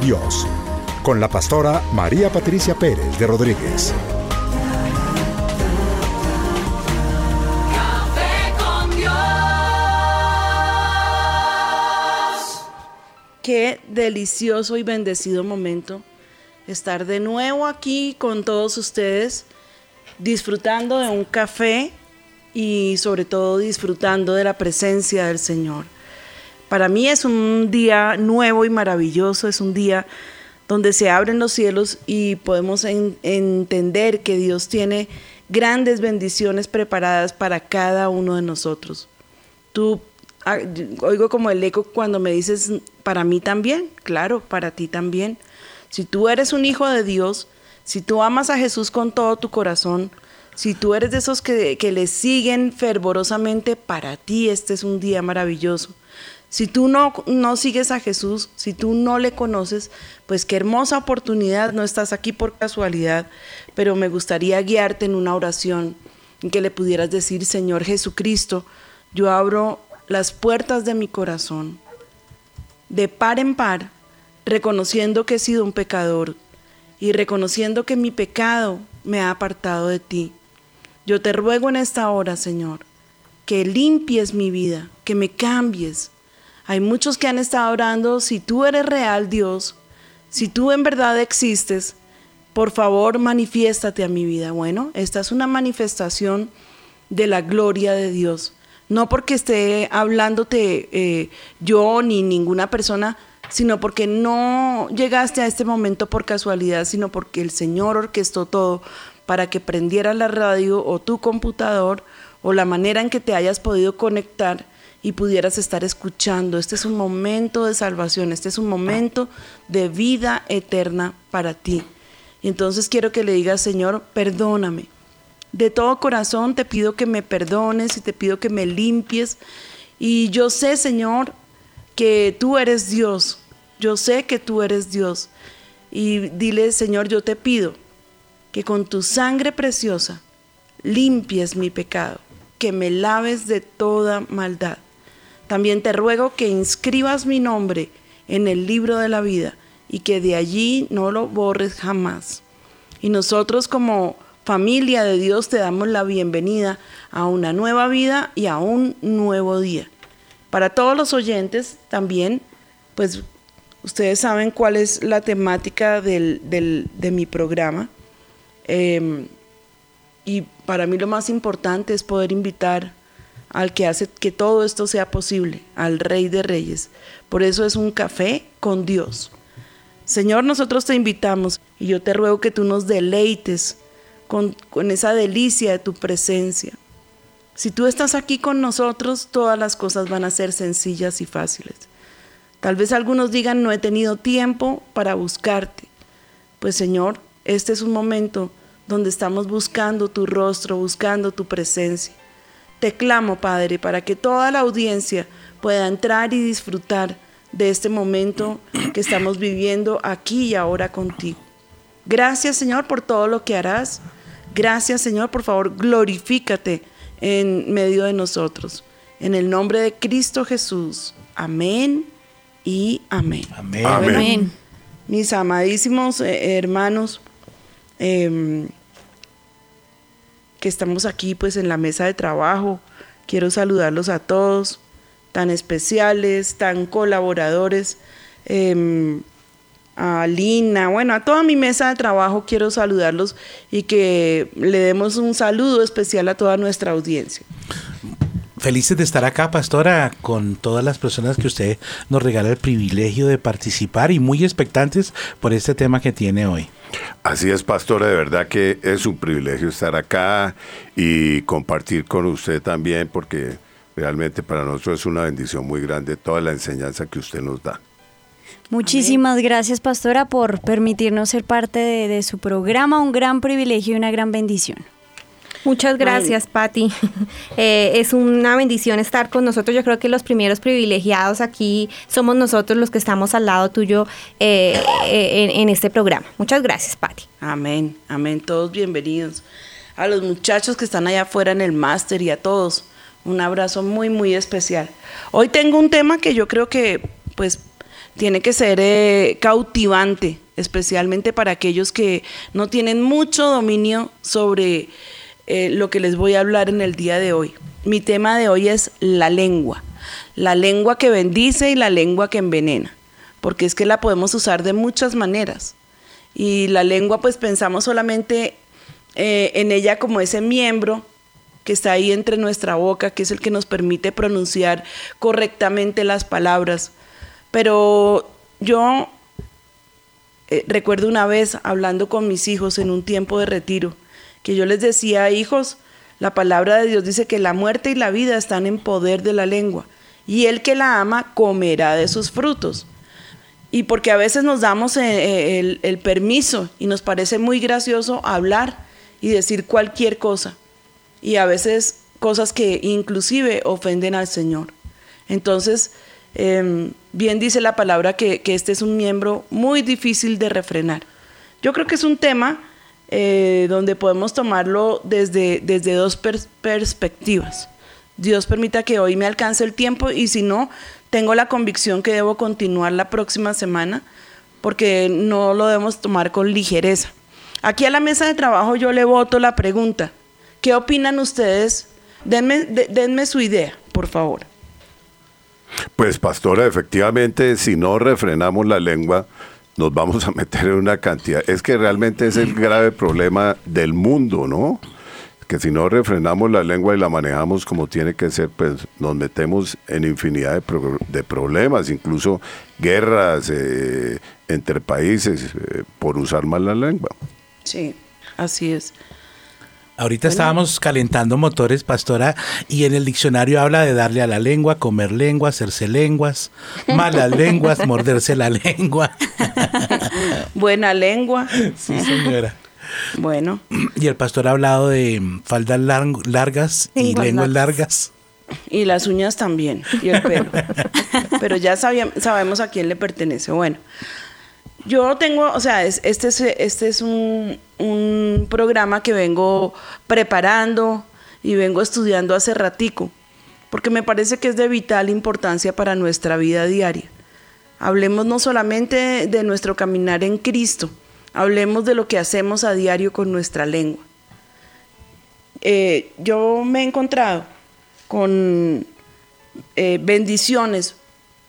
Dios, con la pastora María Patricia Pérez de Rodríguez. Café con Dios. Qué delicioso y bendecido momento estar de nuevo aquí con todos ustedes, disfrutando de un café y sobre todo disfrutando de la presencia del Señor. Para mí es un día nuevo y maravilloso, es un día donde se abren los cielos y podemos en- entender que Dios tiene grandes bendiciones preparadas para cada uno de nosotros. Tú ah, oigo como el eco cuando me dices, para mí también, claro, para ti también. Si tú eres un hijo de Dios, si tú amas a Jesús con todo tu corazón, si tú eres de esos que, que le siguen fervorosamente, para ti este es un día maravilloso. Si tú no, no sigues a Jesús, si tú no le conoces, pues qué hermosa oportunidad, no estás aquí por casualidad, pero me gustaría guiarte en una oración en que le pudieras decir, Señor Jesucristo, yo abro las puertas de mi corazón, de par en par, reconociendo que he sido un pecador y reconociendo que mi pecado me ha apartado de ti. Yo te ruego en esta hora, Señor, que limpies mi vida, que me cambies. Hay muchos que han estado orando, si tú eres real, Dios, si tú en verdad existes, por favor manifiéstate a mi vida. Bueno, esta es una manifestación de la gloria de Dios. No porque esté hablándote eh, yo ni ninguna persona, sino porque no llegaste a este momento por casualidad, sino porque el Señor orquestó todo para que prendiera la radio o tu computador o la manera en que te hayas podido conectar y pudieras estar escuchando. Este es un momento de salvación, este es un momento de vida eterna para ti. Entonces quiero que le digas, Señor, perdóname. De todo corazón te pido que me perdones y te pido que me limpies. Y yo sé, Señor, que tú eres Dios. Yo sé que tú eres Dios. Y dile, Señor, yo te pido que con tu sangre preciosa limpies mi pecado, que me laves de toda maldad. También te ruego que inscribas mi nombre en el libro de la vida y que de allí no lo borres jamás. Y nosotros como familia de Dios te damos la bienvenida a una nueva vida y a un nuevo día. Para todos los oyentes también, pues ustedes saben cuál es la temática del- del- de mi programa. Em, y para mí lo más importante es poder invitar al que hace que todo esto sea posible, al Rey de Reyes. Por eso es un café con Dios. Señor, nosotros te invitamos y yo te ruego que tú nos deleites con, esa delicia de tu presencia. Si tú estás aquí con nosotros, todas las cosas van a ser sencillas y fáciles. Tal vez algunos digan, no he tenido tiempo para buscarte. Pues Señor, este es un momento donde estamos buscando tu rostro, buscando tu presencia. Te clamo, Padre, para que toda la audiencia pueda entrar y disfrutar de este momento que estamos viviendo aquí y ahora contigo. Gracias, Señor, por todo lo que harás. Gracias, Señor, por favor, glorifícate en medio de nosotros. En el nombre de Cristo Jesús. Amén y amén. Amén. Amén. Amén. Mis amadísimos eh, hermanos, em, que estamos aquí pues en la mesa de trabajo, quiero saludarlos a todos, tan especiales, tan colaboradores, em, a Lina, bueno, a toda mi mesa de trabajo quiero saludarlos y que le demos un saludo especial a toda nuestra audiencia. Felices de estar acá, pastora, con todas las personas que usted nos regala el privilegio de participar y muy expectantes por este tema que tiene hoy. Así es, pastora, de verdad que es un privilegio estar acá y compartir con usted también, porque realmente para nosotros es una bendición muy grande toda la enseñanza que usted nos da. Muchísimas gracias, pastora, por permitirnos ser parte de, de su programa. Un gran privilegio y una gran bendición. Muchas gracias, Patti. Eh, es una bendición estar con nosotros. Yo creo que los primeros privilegiados aquí somos nosotros los que estamos al lado tuyo eh, eh, en, en este programa. Muchas gracias, Patti. Amén, amén, todos bienvenidos. A los muchachos que están allá afuera en el máster y a todos, un abrazo muy, muy especial. Hoy tengo un tema que yo creo que, pues, tiene que ser eh, cautivante, especialmente para aquellos que no tienen mucho dominio sobre eh, lo que les voy a hablar en el día de hoy. Mi tema de hoy es la lengua, la lengua que bendice y la lengua que envenena, porque es que la podemos usar de muchas maneras. Y la lengua, pues pensamos solamente eh, en ella como ese miembro que está ahí entre nuestra boca, que es el que nos permite pronunciar correctamente las palabras. Pero yo eh, recuerdo una vez hablando con mis hijos en un tiempo de retiro, que yo les decía, hijos, la palabra de Dios dice que la muerte y la vida están en poder de la lengua, y el que la ama comerá de sus frutos. Y porque a veces nos damos eh, eh, el, permiso y nos parece muy gracioso hablar y decir cualquier cosa. Y a veces cosas que inclusive ofenden al Señor. Entonces, eh, bien dice la palabra que, que este es un miembro muy difícil de refrenar. Yo creo que es un tema eh, donde podemos tomarlo desde, desde dos pers- perspectivas. Dios permita que hoy me alcance el tiempo y si no, tengo la convicción que debo continuar la próxima semana porque no lo debemos tomar con ligereza. Aquí a la mesa de trabajo yo le voto la pregunta. ¿Qué opinan ustedes? Denme, de- denme su idea, por favor. Pues, pastora, efectivamente, si no refrenamos la lengua, nos vamos a meter en una cantidad. Es que realmente es el grave problema del mundo, ¿no? Que si no refrenamos la lengua y la manejamos como tiene que ser, pues nos metemos en infinidad de, pro- de problemas, incluso guerras eh, entre países eh, por usar mal la lengua. Sí, así es. Ahorita estábamos calentando motores, pastora, y en el diccionario habla de darle a la lengua, comer lengua, hacerse lenguas, malas lenguas, morderse la lengua. Buena lengua. Sí, señora. Bueno, Y el pastor ha hablado de faldas lar- largas y Lenguas lenguas largas. y las uñas también, y el pelo. Pero ya sabía- sabemos a quién le pertenece. Bueno, yo tengo, o sea, es- este es, este es un, un programa que vengo preparando y vengo estudiando hace ratico, porque me parece que es de vital importancia para nuestra vida diaria. Hablemos no solamente de nuestro caminar en Cristo, hablemos de lo que hacemos a diario con nuestra lengua. Eh, yo me he encontrado con eh, bendiciones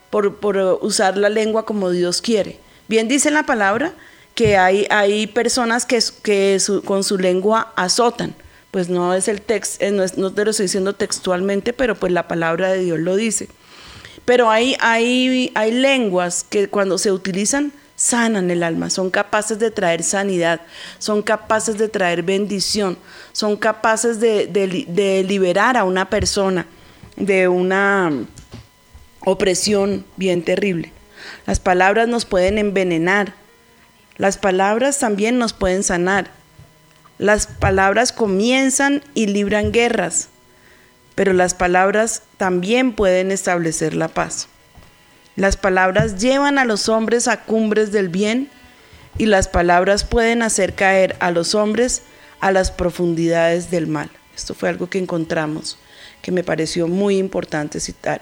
por, por usar la lengua como Dios quiere. Bien dice la palabra que hay, hay personas que, que con su lengua azotan. Pues no es el texto, no, es- no te lo estoy diciendo textualmente, pero pues la palabra de Dios lo dice. Pero hay, hay, hay lenguas que cuando se utilizan sanan el alma, son capaces de traer sanidad, son capaces de traer bendición, son capaces de, de liberar a una persona de una opresión bien terrible. Las palabras nos pueden envenenar, las palabras también nos pueden sanar. Las palabras comienzan y libran guerras, pero las palabras también pueden establecer la paz. Las palabras llevan a los hombres a cumbres del bien y las palabras pueden hacer caer a los hombres a las profundidades del mal. Esto fue algo que encontramos que me pareció muy importante citar.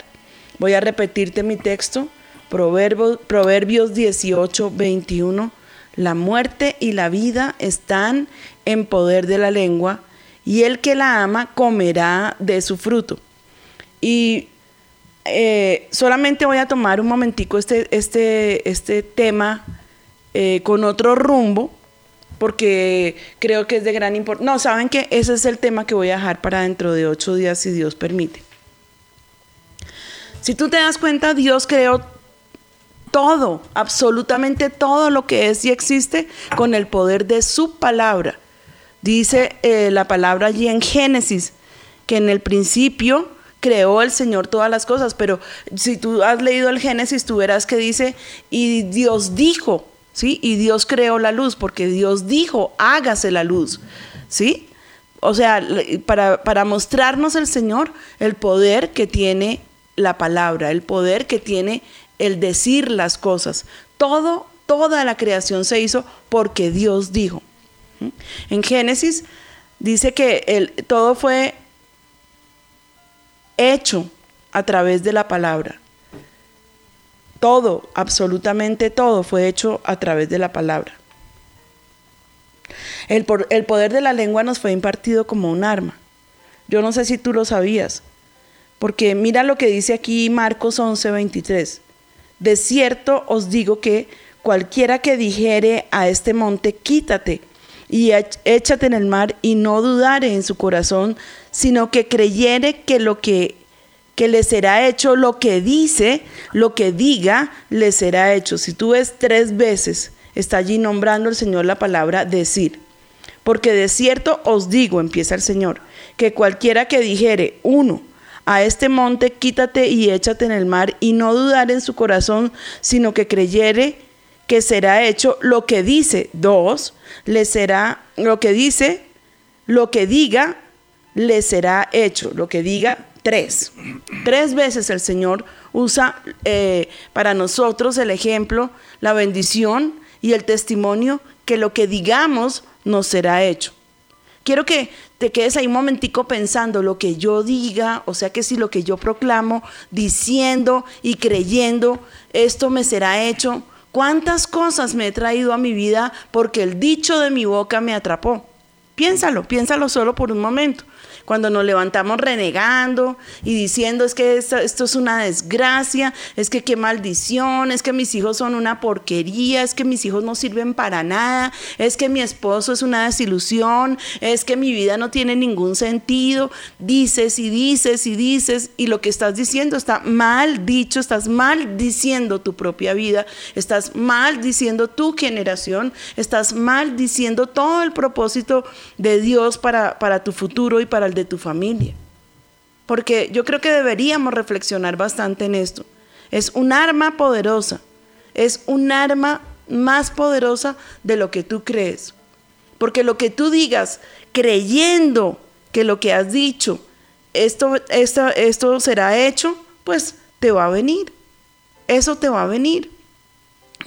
Voy a repetirte mi texto, Proverbios, Proverbios 18, 21. La muerte y la vida están en poder de la lengua, y el que la ama comerá de su fruto. Y eh, solamente voy a tomar un momentico este, este, este tema eh, con otro rumbo, porque creo que es de gran importancia. No, saben que ese es el tema que voy a dejar para dentro de ocho días, si Dios permite. Si tú te das cuenta, Dios creó todo, absolutamente todo lo que es y existe con el poder de su palabra. Dice eh, la palabra allí en Génesis, que en el principio creó el Señor todas las cosas, pero si tú has leído el Génesis, tú verás que dice, y Dios dijo, ¿sí? Y Dios creó la luz, porque Dios dijo, hágase la luz, ¿sí? O sea, para, para mostrarnos el Señor el poder que tiene la palabra, el poder que tiene el decir las cosas. Todo, toda la creación se hizo porque Dios dijo. ¿Mm? En Génesis dice que el, todo fue hecho a través de la palabra. Todo, absolutamente todo fue hecho a través de la palabra. El, poder de la lengua nos fue impartido como un arma. Yo no sé si tú lo sabías, porque mira lo que dice aquí Marcos 11:23. De cierto os digo que cualquiera que dijere a este monte, quítate y échate en el mar y no dudare en su corazón, sino que creyere que lo que que le será hecho lo que dice, lo que diga, le será hecho. Si tú ves tres veces, está allí nombrando el Señor la palabra decir. Porque de cierto os digo, empieza el Señor, que cualquiera que dijere, uno, a este monte quítate y échate en el mar, y no dudar en su corazón, sino que creyere que será hecho lo que dice, dos, le será lo que dice, lo que diga, le será hecho, lo que diga, tres. Tres veces el Señor usa eh, para nosotros el ejemplo, la bendición y el testimonio que lo que digamos nos será hecho. Quiero que te quedes ahí un momentico pensando lo que yo diga, o sea que si lo que yo proclamo, diciendo y creyendo, esto me será hecho. ¿Cuántas cosas me he traído a mi vida porque el dicho de mi boca me atrapó? Piénsalo, piénsalo solo por un momento. Cuando nos levantamos renegando y diciendo es que esto, es una desgracia, es que qué maldición, es que mis hijos son una porquería, es que mis hijos no sirven para nada, es que mi esposo es una desilusión, es que mi vida no tiene ningún sentido. Dices y dices y dices y lo que estás diciendo está mal dicho, estás mal diciendo tu propia vida, estás mal diciendo tu generación, estás mal diciendo todo el propósito de Dios para, para tu futuro y para el de tu familia. Porque yo creo que deberíamos reflexionar bastante en esto. Es un arma poderosa, es un arma más poderosa de lo que tú crees. Porque lo que tú digas creyendo que lo que has dicho, esto, esto, esto será hecho, pues te va a venir. Eso te va a venir.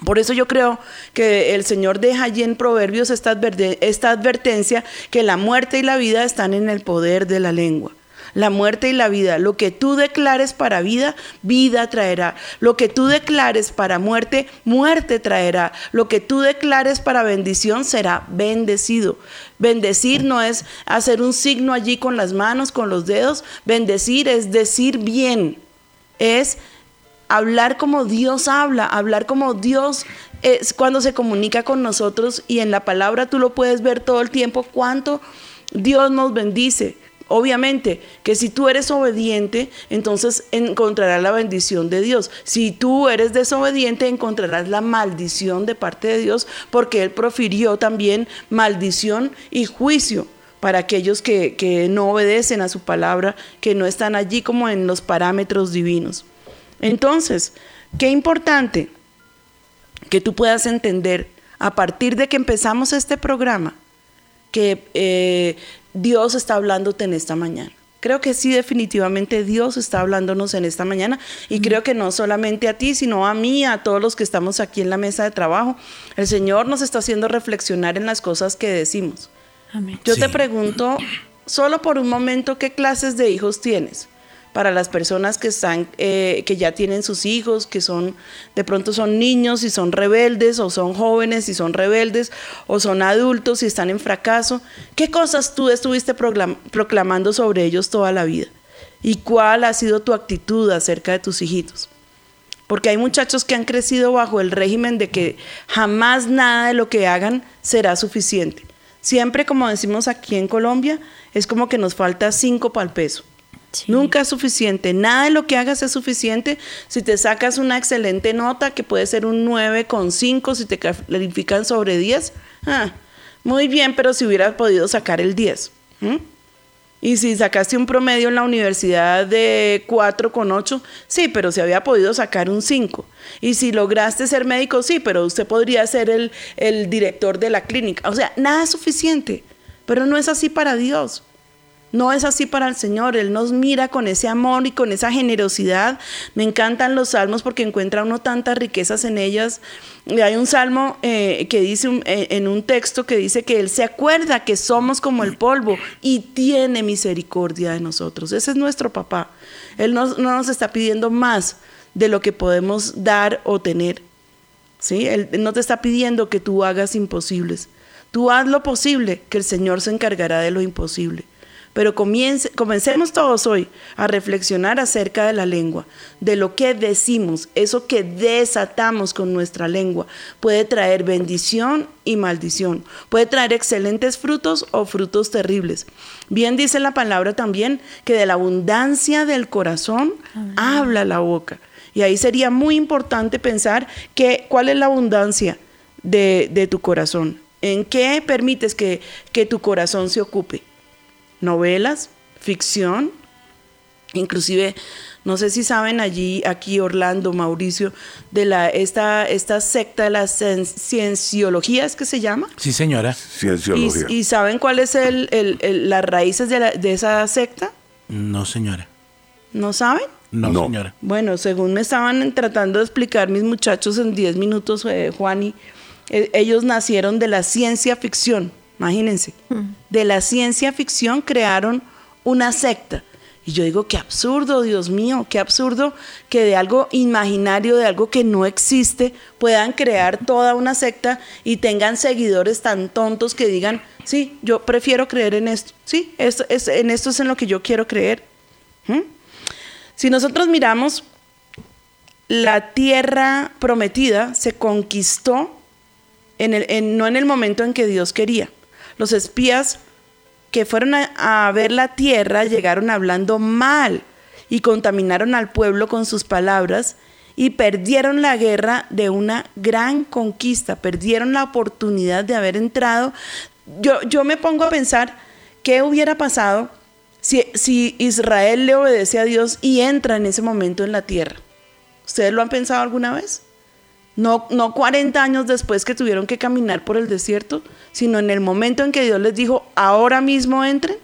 Por eso yo creo que el Señor deja allí en Proverbios esta, esta advertencia que la muerte y la vida están en el poder de la lengua. La muerte y la vida, lo que tú declares para vida, vida traerá. Lo que tú declares para muerte, muerte traerá. Lo que tú declares para bendición será bendecido. Bendecir no es hacer un signo allí con las manos, con los dedos. Bendecir es decir bien. Es hablar como Dios habla, hablar como Dios es cuando se comunica con nosotros y en la palabra tú lo puedes ver todo el tiempo cuánto Dios nos bendice. Obviamente que si tú eres obediente, entonces encontrarás la bendición de Dios. Si tú eres desobediente, encontrarás la maldición de parte de Dios, porque Él profirió también maldición y juicio para aquellos que, que no obedecen a su palabra, que no están allí como en los parámetros divinos. Entonces, qué importante que tú puedas entender a partir de que empezamos este programa que eh, Dios está hablándote en esta mañana. Creo que sí, definitivamente Dios está hablándonos en esta mañana y creo que no solamente a ti, sino a mí, a todos los que estamos aquí en la mesa de trabajo. El Señor nos está haciendo reflexionar en las cosas que decimos. Amén. Yo Sí. te pregunto solo por un momento qué clases de hijos tienes. Para las personas que están, eh, que ya tienen sus hijos, que son, de pronto son niños y son rebeldes, o son jóvenes y son rebeldes, o son adultos y están en fracaso. ¿Qué cosas tú estuviste proclam- proclamando sobre ellos toda la vida? ¿Y cuál ha sido tu actitud acerca de tus hijitos? Porque hay muchachos que han crecido bajo el régimen de que jamás nada de lo que hagan será suficiente. Siempre, como decimos aquí en Colombia, es como que nos falta cinco para el peso. Nunca es suficiente. Nada de lo que hagas es suficiente. Si te sacas una excelente nota, que puede ser un 9,5, si te califican sobre 10, ah, muy bien, pero si hubieras podido sacar el 10. ¿m? Y si sacaste un promedio en la universidad de 4,8, sí, pero se había podido sacar un 5. Y si lograste ser médico, sí, pero usted podría ser el, el director de la clínica. O sea, nada es suficiente. Pero no es así para Dios. No es así para el Señor. Él nos mira con ese amor y con esa generosidad. Me encantan los salmos porque encuentra uno tantas riquezas en ellas. Hay un salmo eh, que dice eh, en un texto que dice que Él se acuerda que somos como el polvo y tiene misericordia de nosotros. Ese es nuestro papá. Él nos- no nos está pidiendo más de lo que podemos dar o tener. ¿sí? Él no te está pidiendo que tú hagas imposibles. Tú haz lo posible, que el Señor se encargará de lo imposible. Pero comience- comencemos todos hoy a reflexionar acerca de la lengua, de lo que decimos, eso que desatamos con nuestra lengua. Puede traer bendición y maldición, puede traer excelentes frutos o frutos terribles. Bien dice la palabra también que de la abundancia del corazón habla la boca. Y ahí sería muy importante pensar que, cuál es la abundancia de, de tu corazón. ¿En qué permites que, que tu corazón se ocupe? Novelas, ficción, inclusive, no sé si saben allí, aquí Orlando, Mauricio, de la, esta, esta secta de la cien- cienciología, ¿es que se llama? Sí, señora. ¿Y, Cienciología. y saben cuáles es el, el- el- las raíces de, la- de esa secta? No, señora. ¿No saben? No, No. señora. Bueno, según me estaban tratando de explicar mis muchachos en 10 minutos, eh, Juani, eh, ellos nacieron de la ciencia ficción, imagínense. De la ciencia ficción crearon una secta. Y yo digo, qué absurdo, Dios mío, qué absurdo que de algo imaginario, de algo que no existe, puedan crear toda una secta y tengan seguidores tan tontos que digan, sí, yo prefiero creer en esto, sí, esto, es, en esto es en lo que yo quiero creer. ¿Mm? Si nosotros miramos, la tierra prometida se conquistó en el- en- no en el momento en que Dios quería. Los espías que fueron a, ver la tierra llegaron hablando mal y contaminaron al pueblo con sus palabras y perdieron la guerra de una gran conquista, perdieron la oportunidad de haber entrado. Yo, yo me pongo a pensar qué hubiera pasado si, si Israel le obedece a Dios y entra en ese momento en la tierra. ¿Ustedes lo han pensado alguna vez? No, no 40 años después que tuvieron que caminar por el desierto, sino en el momento en que Dios les dijo, ahora mismo entren,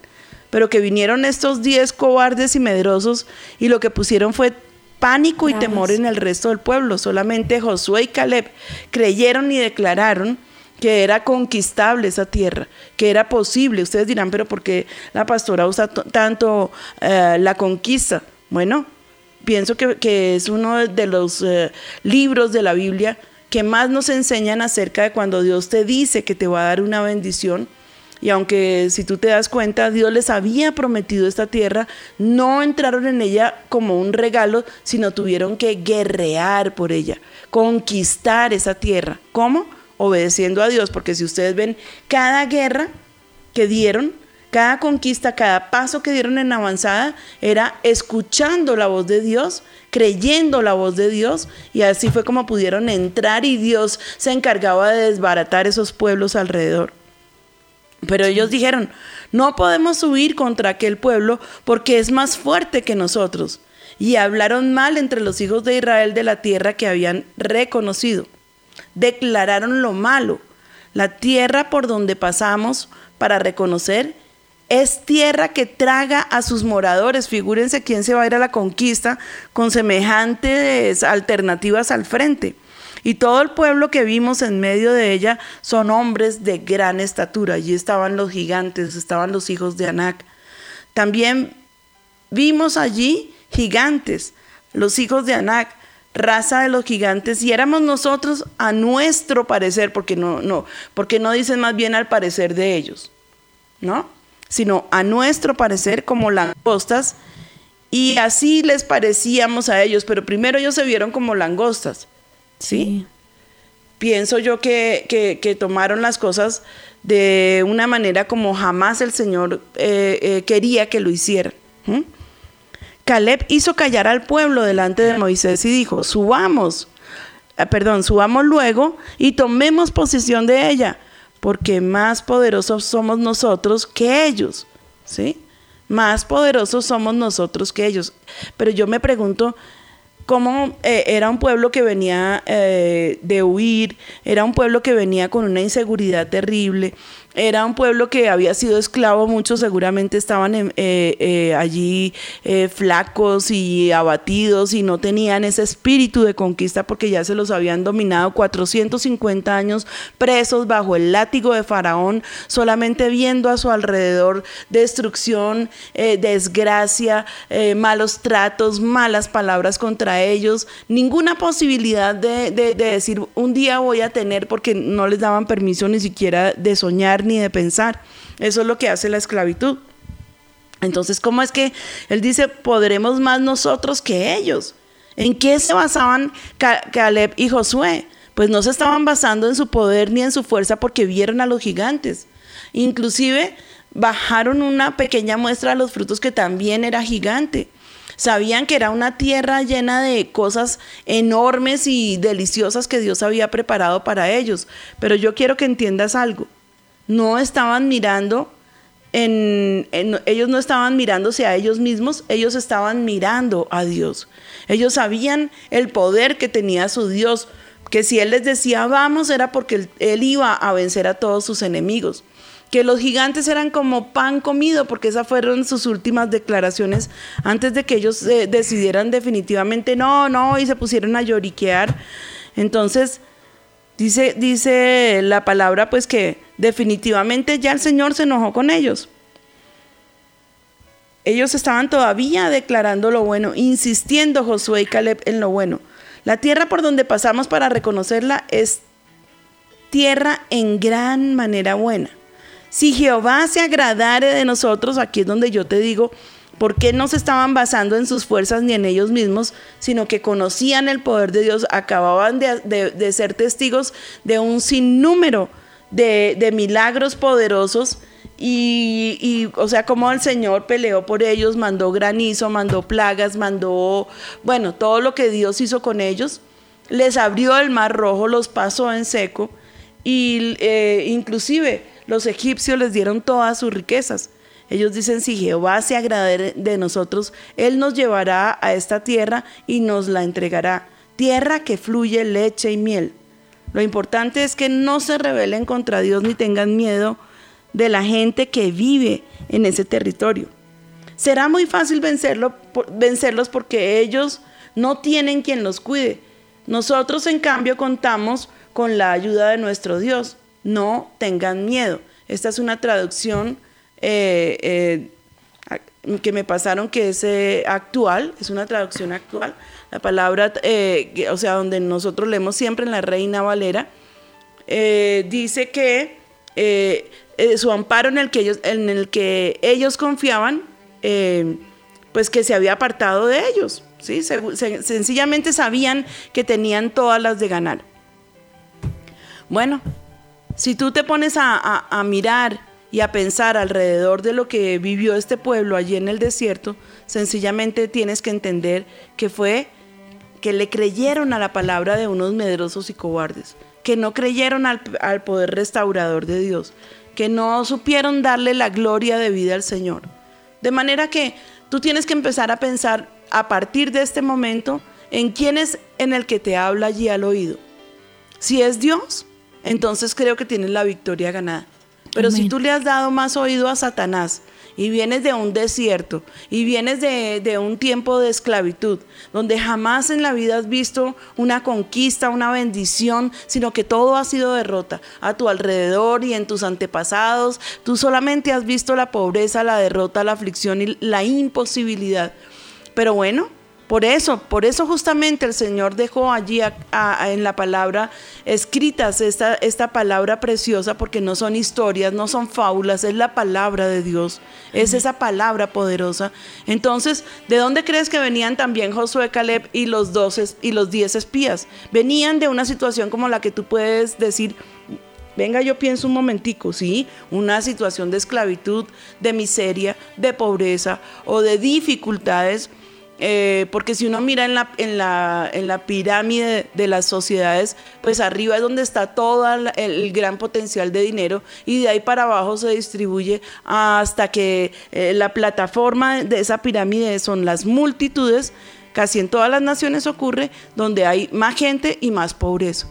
pero que vinieron estos 10 cobardes y medrosos y lo que pusieron fue pánico y temor en el resto del pueblo. Solamente Josué y Caleb creyeron y declararon que era conquistable esa tierra, que era posible. Ustedes dirán, pero ¿por qué la pastora usa tanto eh, la conquista? Bueno, pienso que, que es uno de los eh, libros de la Biblia que más nos enseñan acerca de cuando Dios te dice que te va a dar una bendición. Y aunque si tú te das cuenta, Dios les había prometido esta tierra, no entraron en ella como un regalo, sino tuvieron que guerrear por ella, conquistar esa tierra. ¿Cómo? Obedeciendo a Dios, porque si ustedes ven cada guerra que dieron, cada conquista, cada paso que dieron en avanzada era escuchando la voz de Dios, creyendo la voz de Dios y así fue como pudieron entrar y Dios se encargaba de desbaratar esos pueblos alrededor. Pero ellos dijeron, no podemos huir contra aquel pueblo porque es más fuerte que nosotros. Y hablaron mal entre los hijos de Israel de la tierra que habían reconocido. Declararon lo malo. La tierra por donde pasamos para reconocer es tierra que traga a sus moradores. Figúrense quién se va a ir a la conquista con semejantes alternativas al frente. Y todo el pueblo que vimos en medio de ella son hombres de gran estatura. Allí estaban los gigantes, estaban los hijos de Anac. También vimos allí gigantes, los hijos de Anac, raza de los gigantes, y éramos nosotros a nuestro parecer, porque no, no, porque no dicen más bien al parecer de ellos, ¿no? Sino a nuestro parecer como langostas, y así les parecíamos a ellos, pero primero ellos se vieron como langostas, ¿sí? Pienso yo que, que- que tomaron las cosas de una manera como jamás el Señor eh, eh, quería que lo hicieran. Caleb hizo callar al pueblo delante de Moisés y dijo, subamos, ah, perdón, subamos luego y tomemos posesión de ella, porque más poderosos somos nosotros que ellos, ¿sí? Más poderosos somos nosotros que ellos. Pero yo me pregunto, cómo eh, era un pueblo que venía eh, de huir, era un pueblo que venía con una inseguridad terrible, era un pueblo que había sido esclavo, muchos seguramente estaban eh, eh, allí eh, flacos y abatidos y no tenían ese espíritu de conquista porque ya se los habían dominado 450 años presos bajo el látigo de Faraón, solamente viendo a su alrededor destrucción, desgracia, malos tratos, malas palabras contra ellos, ninguna posibilidad de decir un día voy a tener porque no les daban permiso ni siquiera de soñar ni de pensar. Eso es lo que hace la esclavitud. Entonces, ¿cómo es que él dice, podremos más nosotros que ellos? ¿En qué se basaban Ca- Caleb y Josué? Pues no se estaban basando en su poder ni en su fuerza porque vieron a los gigantes. Inclusive bajaron una pequeña muestra de los frutos que también era gigante. Sabían que era una tierra llena de cosas enormes y deliciosas que Dios había preparado para ellos. Pero yo quiero que entiendas algo. No estaban mirando en, ellos no estaban mirándose a ellos mismos, ellos estaban mirando a Dios. Ellos sabían el poder que tenía su Dios, que si Él les decía vamos era porque él, él iba a vencer a todos sus enemigos. Que los gigantes eran como pan comido, porque esas fueron sus últimas declaraciones antes de que ellos eh, decidieran definitivamente no, no, y se pusieron a lloriquear. Entonces, Dice, dice la palabra pues que definitivamente ya el Señor se enojó con ellos. Ellos estaban todavía declarando lo bueno, insistiendo Josué y Caleb en lo bueno. La tierra por donde pasamos para reconocerla es tierra en gran manera buena. Si Jehová se agradare de nosotros, aquí es donde yo te digo, ¿por qué no se estaban basando en sus fuerzas ni en ellos mismos, sino que conocían el poder de Dios, acababan de, ser testigos de un sinnúmero de, de milagros poderosos? Y, y, o sea, como el Señor peleó por ellos, mandó granizo, mandó plagas, mandó, bueno, todo lo que Dios hizo con ellos, les abrió el mar rojo, los pasó en seco y eh, inclusive los egipcios les dieron todas sus riquezas. Ellos dicen, si Jehová se agrade de nosotros, Él nos llevará a esta tierra y nos la entregará. Tierra que fluye leche y miel. Lo importante es que no se rebelen contra Dios ni tengan miedo de la gente que vive en ese territorio. Será muy fácil vencerlo, vencerlos porque ellos no tienen quien los cuide. Nosotros, en cambio, contamos con la ayuda de nuestro Dios. No tengan miedo. Esta es una traducción eh, eh, que me pasaron que es actual, es una traducción actual. La palabra, eh, o sea, donde nosotros leemos siempre en la Reina Valera, dice que su amparo en el que ellos, en el que ellos confiaban, pues que se había apartado de ellos. ¿sí? Sencillamente sabían que tenían todas las de ganar. Bueno, si tú te pones a mirar y a pensar alrededor de lo que vivió este pueblo allí en el desierto, sencillamente tienes que entender que fue que le creyeron a la palabra de unos medrosos y cobardes, que no creyeron al, al poder restaurador de Dios, que no supieron darle la gloria de vida al Señor. De manera que tú tienes que empezar a pensar a partir de este momento en quién es en el que te habla allí al oído. Si es Dios, entonces creo que tienes la victoria ganada. Pero si tú le has dado más oído a Satanás y vienes de un desierto y vienes de, de un tiempo de esclavitud, donde jamás en la vida has visto una conquista, una bendición, sino que todo ha sido derrota a tu alrededor y en tus antepasados, tú solamente has visto la pobreza, la derrota, la aflicción y la imposibilidad. Pero bueno, por eso, por eso justamente el Señor dejó allí a- a- en la palabra escritas esta, esta palabra preciosa, porque no son historias, no son fábulas, es la palabra de Dios, es esa palabra poderosa. Entonces, ¿de dónde crees que venían también Josué, Caleb y los doce y los diez espías? Venían de una situación como la que tú puedes decir, Venga, yo pienso un momentico, ¿sí? Una situación de esclavitud, de miseria, de pobreza o de dificultades. Eh, porque si uno mira en la, pirámide de las sociedades, pues arriba es donde está todo el, gran potencial de dinero y de ahí para abajo se distribuye hasta que eh, la plataforma de esa pirámide son las multitudes, casi en todas las naciones ocurre, donde hay más gente y más pobreza.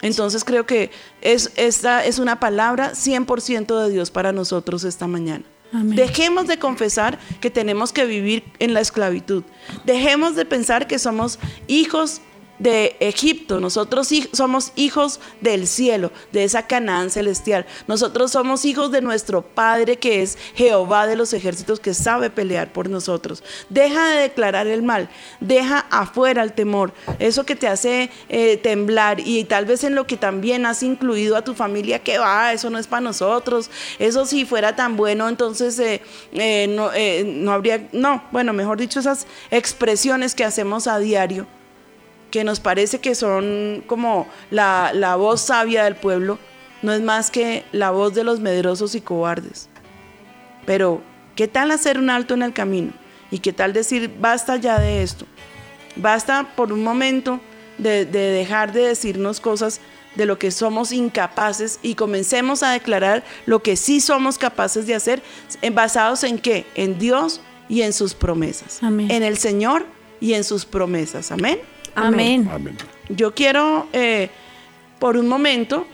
Entonces creo que es, esta es una palabra 100% de Dios para nosotros esta mañana. Dejemos de confesar que tenemos que vivir en la esclavitud. Dejemos de pensar que somos hijos de Egipto. Nosotros somos hijos del cielo, de esa Canaán celestial. Nosotros somos hijos de nuestro Padre que es Jehová de los ejércitos que sabe pelear por nosotros. Deja de declarar el mal, deja afuera el temor, eso que te hace eh, temblar y tal vez en lo que también has incluido a tu familia, que va, eso no es para nosotros, eso si fuera tan bueno, entonces eh, eh, no, no habría, no, bueno, mejor dicho, esas expresiones que hacemos a diario que nos parece que son como la, la voz sabia del pueblo, no es más que la voz de los medrosos y cobardes. Pero, ¿qué tal hacer un alto en el camino? ¿Y qué tal decir, basta ya de esto? Basta por un momento de, de dejar de decirnos cosas de lo que somos incapaces y comencemos a declarar lo que sí somos capaces de hacer, en- basados en qué? En Dios y en sus promesas. Amén. En el Señor y en sus promesas. Amén. Amén. Amén. Yo quiero, eh, por un momento,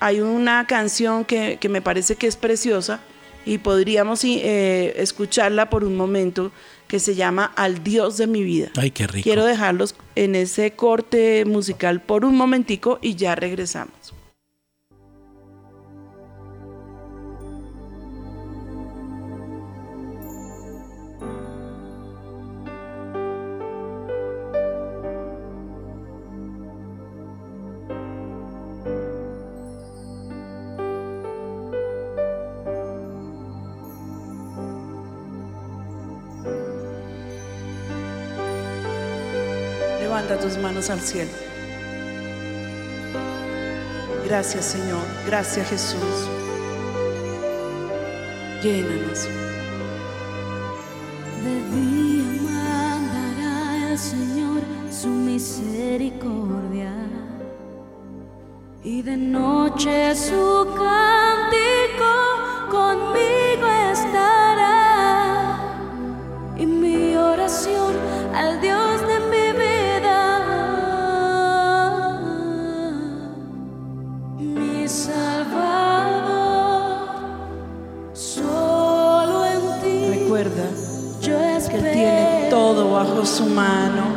hay una canción que, que me parece que es preciosa y podríamos eh, escucharla por un momento que se llama Al Dios de mi vida. Ay, qué rico. Quiero dejarlos en ese corte musical por un momentico y ya regresamos. Al cielo. Gracias Señor, gracias Jesús. Llénanos. De día mandará el Señor su misericordia y de noche su cántico conmigo estará y mi oración al Dios todo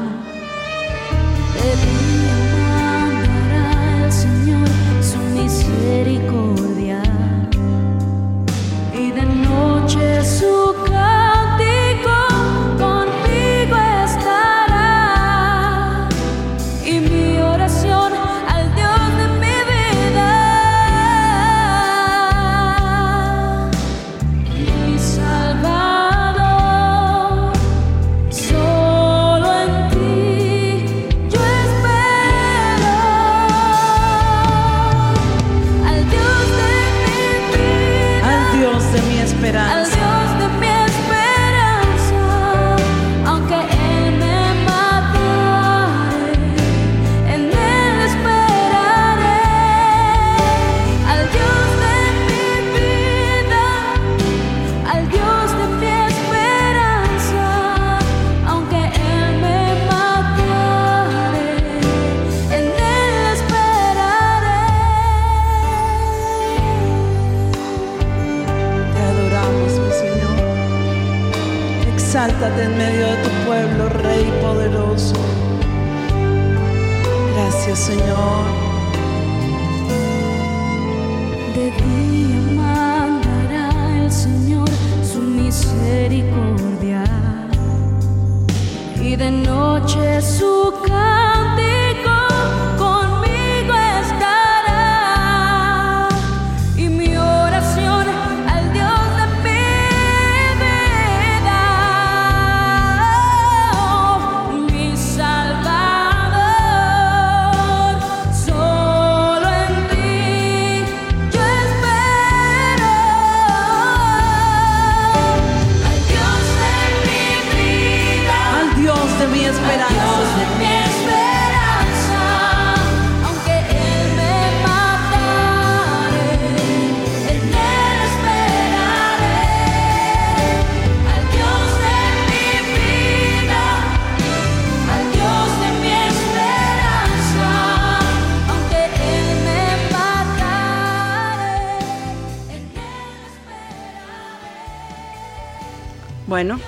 Bueno,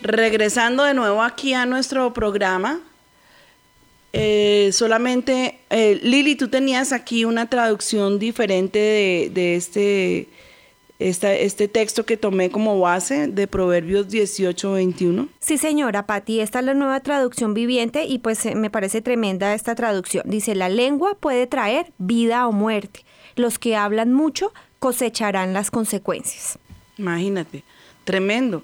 regresando de nuevo aquí a nuestro programa, eh, solamente, eh, Lili, tú tenías aquí una traducción diferente de, de este, esta- este texto que tomé como base de Proverbios 18, 21. Sí, señora Patti, esta es la nueva traducción viviente y pues eh, me parece tremenda esta traducción. Dice, la lengua puede traer vida o muerte. Los que hablan mucho cosecharán las consecuencias. Imagínate, tremendo.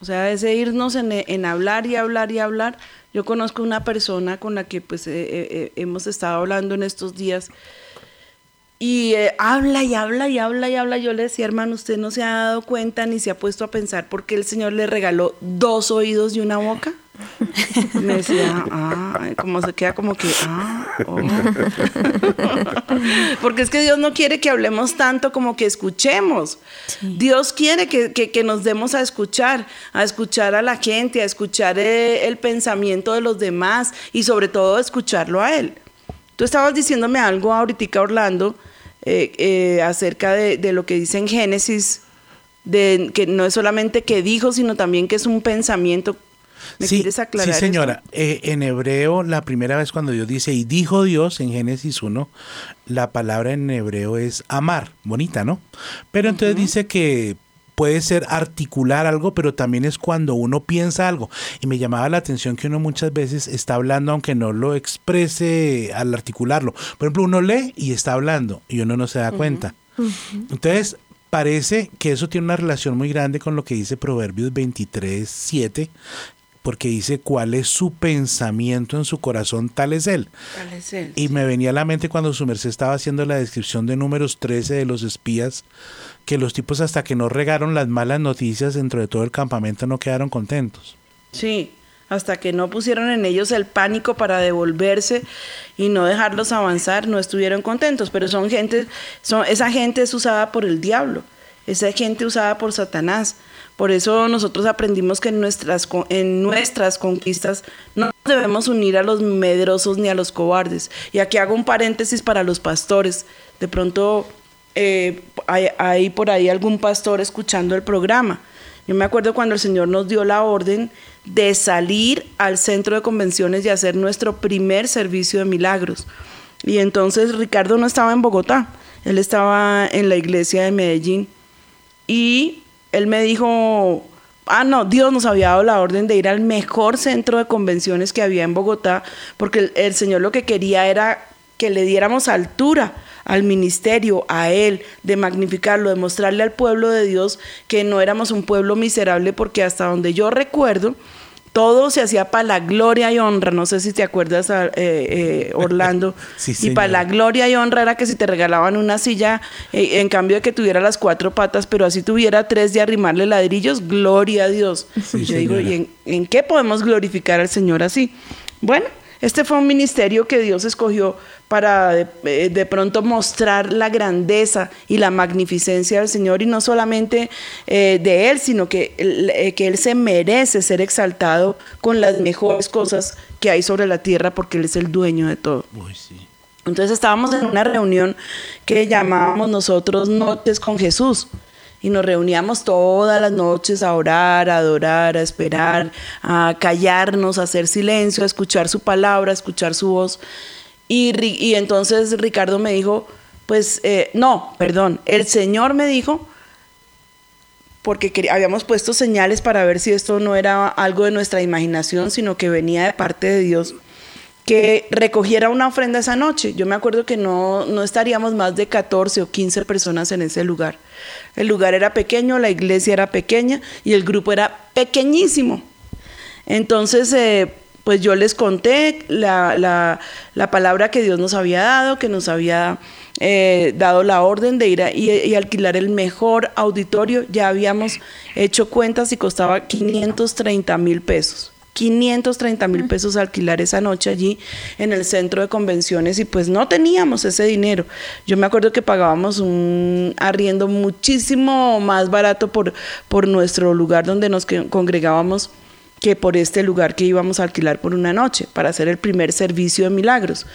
O sea, ese irnos en, en hablar y hablar y hablar. Yo conozco una persona con la que pues eh, eh, eh, hemos estado hablando en estos días y eh, habla y habla y habla y habla. Yo le decía, hermano, usted no se ha dado cuenta ni se ha puesto a pensar por qué el Señor le regaló dos oídos y una boca. Me decía, ah, como se queda como que, ah, oh. Porque es que Dios no quiere que hablemos tanto como que escuchemos. Dios quiere que, que- que nos demos a escuchar, a escuchar a la gente, a escuchar eh, el pensamiento de los demás y sobre todo escucharlo a Él. Tú estabas diciéndome algo ahorita, Orlando, eh, eh, acerca de, de lo que dice en Génesis, de que no es solamente que dijo, sino también que es un pensamiento. ¿Me sí, quieres aclarar? sí, señora. Eh, en hebreo, la primera vez cuando Dios dice, y dijo Dios en Génesis 1, la palabra en hebreo es amar, bonita, ¿no? Pero entonces dice que puede ser articular algo, pero también es cuando uno piensa algo. Y me llamaba la atención que uno muchas veces está hablando aunque no lo exprese al articularlo. Por ejemplo, uno lee y está hablando y uno no se da cuenta. Entonces, parece que eso tiene una relación muy grande con lo que dice Proverbios 23, 7, porque dice cuál es su pensamiento en su corazón, tal es él. ¿Cuál es él? Y me venía a la mente cuando su merced estaba haciendo la descripción de números 13 de los espías, que los tipos hasta que no regaron las malas noticias dentro de todo el campamento no quedaron contentos. Sí, hasta que no pusieron en ellos el pánico para devolverse y no dejarlos avanzar, no estuvieron contentos. Pero son gente, son, esa gente es usada por el diablo, esa gente usada por Satanás. Por eso nosotros aprendimos que en nuestras, en nuestras conquistas no nos debemos unir a los medrosos ni a los cobardes. Y aquí hago un paréntesis para los pastores. De pronto eh, hay, hay por ahí algún pastor escuchando el programa. Yo me acuerdo cuando el Señor nos dio la orden de salir al centro de convenciones y hacer nuestro primer servicio de milagros. Y entonces Ricardo no estaba en Bogotá, él estaba en la iglesia de Medellín. Y él me dijo, ah, no, Dios nos había dado la orden de ir al mejor centro de convenciones que había en Bogotá, porque el, Señor lo que quería era que le diéramos altura al ministerio, a Él, de magnificarlo, de mostrarle al pueblo de Dios que no éramos un pueblo miserable, porque hasta donde yo recuerdo, todo se hacía para la gloria y honra. No sé si te acuerdas, a- eh, eh, Orlando. Sí, y para la gloria y honra era que si te regalaban una silla, eh, en cambio de que tuviera las cuatro patas, pero así tuviera tres de arrimarle ladrillos, gloria a Dios. Sí, Yo digo. ¿y en, en qué podemos glorificar al Señor así? Bueno, este fue un ministerio que Dios escogió para de, eh, de pronto mostrar la grandeza y la magnificencia del Señor y no solamente eh, de Él, sino que, él- eh, que Él se merece ser exaltado con las mejores cosas que hay sobre la tierra porque Él es el dueño de todo. Uy, sí. Entonces estábamos en una reunión que llamábamos nosotros Noches con Jesús. Y nos reuníamos todas las noches a orar, a adorar, a esperar, a callarnos, a hacer silencio, a escuchar su palabra, a escuchar su voz. Y, y entonces Ricardo me dijo, pues eh, no, perdón, el Señor me dijo, porque habíamos puesto señales para ver si esto no era algo de nuestra imaginación, sino que venía de parte de Dios, que recogiera una ofrenda esa noche. Yo me acuerdo que no, no estaríamos más de 14 o 15 personas en ese lugar. El lugar era pequeño, la iglesia era pequeña y el grupo era pequeñísimo. Entonces, eh, pues yo les conté la, la- la palabra que Dios nos había dado, que nos había eh, dado la orden de ir a, y alquilar el mejor auditorio. Ya habíamos hecho cuentas y costaba 530 mil pesos. 530 mil pesos alquilar esa noche allí en el centro de convenciones y pues no teníamos ese dinero. Yo me acuerdo que pagábamos un arriendo muchísimo más barato por, por nuestro lugar donde nos congregábamos que por este lugar que íbamos a alquilar por una noche para hacer el primer servicio de milagros.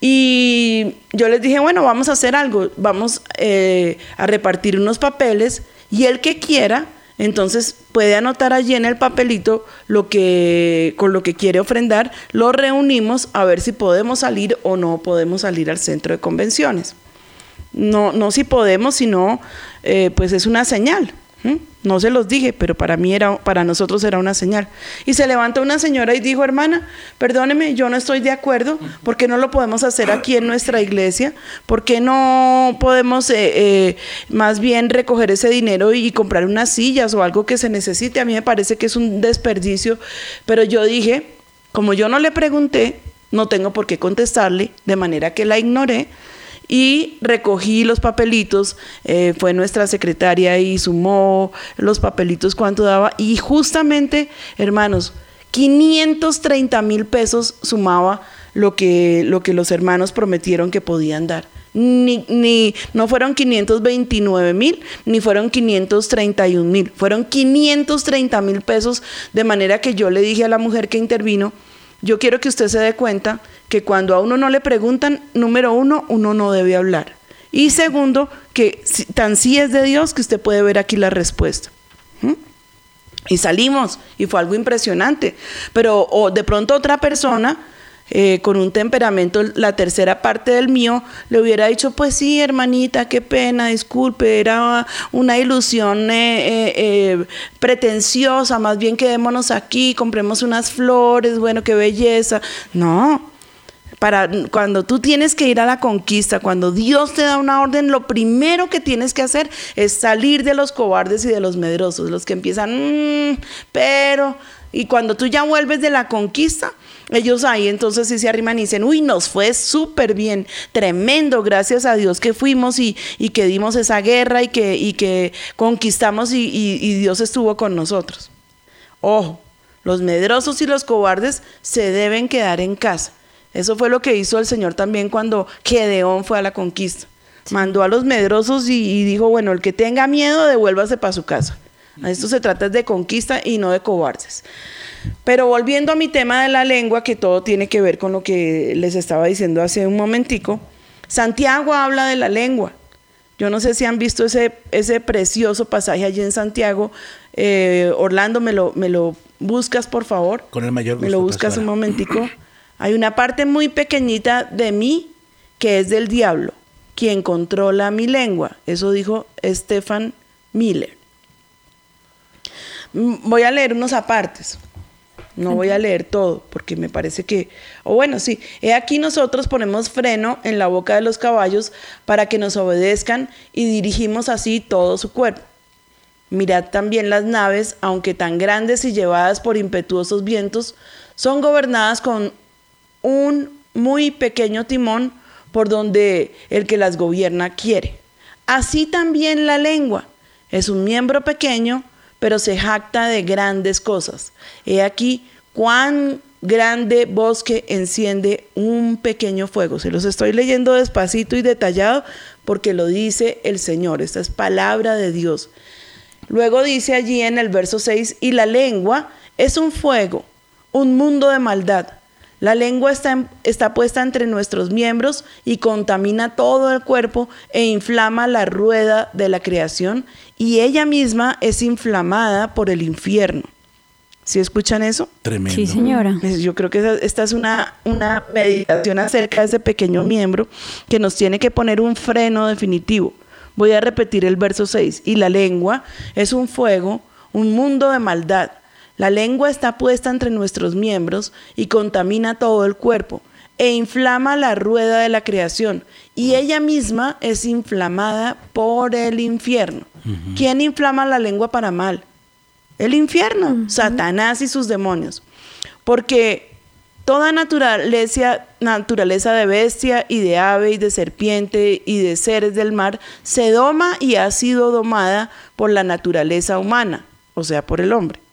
Y yo les dije, bueno, vamos a hacer algo, vamos eh, a repartir unos papeles y el que quiera, entonces puede anotar allí en el papelito lo que, con lo que quiere ofrendar, lo reunimos a ver si podemos salir o no podemos salir al centro de convenciones. No, no si podemos, sino eh, pues es una señal. No se los dije, pero para mí era, para nosotros era una señal. Y se levantó una señora y dijo, hermana, perdóneme, yo no estoy de acuerdo, ¿por qué no lo podemos hacer aquí en nuestra iglesia? ¿Por qué no podemos eh, eh, más bien recoger ese dinero y comprar unas sillas o algo que se necesite? A mí me parece que es un desperdicio, pero yo dije, como yo no le pregunté, no tengo por qué contestarle, de manera que la ignoré y recogí los papelitos, eh, fue nuestra secretaria y sumó los papelitos cuánto daba y justamente, hermanos, 530 mil pesos sumaba lo que, lo que los hermanos prometieron que podían dar. Ni, ni, no fueron 529 mil, ni fueron 531 mil, fueron 530 mil pesos, de manera que yo le dije a la mujer que intervino, yo quiero que usted se dé cuenta que cuando a uno no le preguntan, número uno, uno no debe hablar. Y segundo, que tan sí es de Dios que usted puede ver aquí la respuesta. ¿Mm? Y salimos, y fue algo impresionante. Pero o de pronto otra persona, eh, con un temperamento, la tercera parte del mío, le hubiera dicho, pues sí, hermanita, qué pena, disculpe, era una ilusión eh, eh, pretenciosa, más bien quedémonos aquí, compremos unas flores, bueno, qué belleza. No, para cuando tú tienes que ir a la conquista, cuando Dios te da una orden, lo primero que tienes que hacer es salir de los cobardes y de los medrosos, los que empiezan, "Mm, pero, y cuando tú ya vuelves de la conquista, ellos ahí entonces sí se arriman y dicen, uy, nos fue súper bien, tremendo, gracias a Dios que fuimos y, y que dimos esa guerra y que, y que conquistamos y, y- y Dios estuvo con nosotros. Ojo, los medrosos y los cobardes se deben quedar en casa. Eso fue lo que hizo el Señor también cuando Gedeón fue a la conquista. Mandó a los medrosos y, y dijo, bueno, el que tenga miedo, devuélvase para su casa. Esto se trata de conquista y no de cobardes. Pero volviendo a mi tema de la lengua, que todo tiene que ver con lo que les estaba diciendo hace un momentico, Santiago habla de la lengua. Yo no sé si han visto ese, ese precioso pasaje allí en Santiago. Eh, Orlando, me lo, me lo buscas, por favor. Con el mayor Me lo gusto, buscas pastora. un momentico. Hay una parte muy pequeñita de mí que es del diablo, quien controla mi lengua. Eso dijo Stefan Miller. Voy a leer unos apartes. No voy a leer todo porque me parece que, o bueno, sí, he aquí nosotros ponemos freno en la boca de los caballos para que nos obedezcan y dirigimos así todo su cuerpo. Mirad también las naves, aunque tan grandes y llevadas por impetuosos vientos, son gobernadas con un muy pequeño timón por donde el que las gobierna quiere. Así también la lengua es un miembro pequeño, pero se jacta de grandes cosas. He aquí cuán grande bosque enciende un pequeño fuego. Se los estoy leyendo despacito y detallado porque lo dice el Señor. Esta es palabra de Dios. Luego dice allí en el verso 6, y la lengua es un fuego, un mundo de maldad. La lengua está, en- está puesta entre nuestros miembros y contamina todo el cuerpo e inflama la rueda de la creación y ella misma es inflamada por el infierno. ¿Sí escuchan eso? Tremendo. Sí, señora. Pues Yo creo que esta es una, una meditación acerca de ese pequeño miembro que nos tiene que poner un freno definitivo. Voy a repetir el verso 6. Y la lengua es un fuego, un mundo de maldad. La lengua está puesta entre nuestros miembros y contamina todo el cuerpo e inflama la rueda de la creación. Y ella misma es inflamada por el infierno. ¿Quién inflama la lengua para mal? El infierno, Satanás y sus demonios. Porque toda naturaleza, naturaleza de bestia y de ave y de serpiente y de seres del mar se doma y ha sido domada por la naturaleza humana, o sea, por el hombre.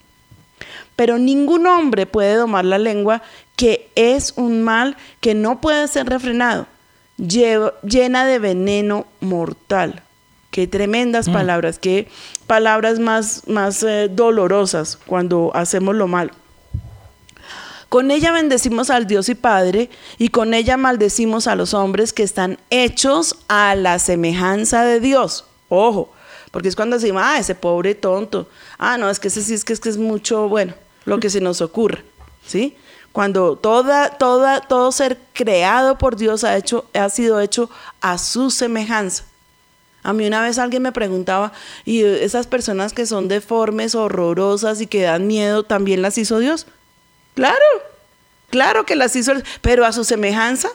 Pero ningún hombre puede domar la lengua, que es un mal que no puede ser refrenado, lleva- llena de veneno mortal. Qué tremendas palabras, qué palabras más, más eh, dolorosas cuando hacemos lo malo. Con ella bendecimos al Dios y Padre y con ella maldecimos a los hombres que están hechos a la semejanza de Dios. Ojo, porque es cuando decimos, ah, ese pobre tonto. Ah, no, es que ese sí es que es que es mucho, bueno, lo que se nos ocurre, ¿sí? Cuando toda, toda, todo ser creado por Dios ha, hecho, ha sido hecho a su semejanza. A mí una vez alguien me preguntaba, ¿y esas personas que son deformes, horrorosas y que dan miedo, también las hizo Dios? Claro, claro que las hizo, pero a su semejanza.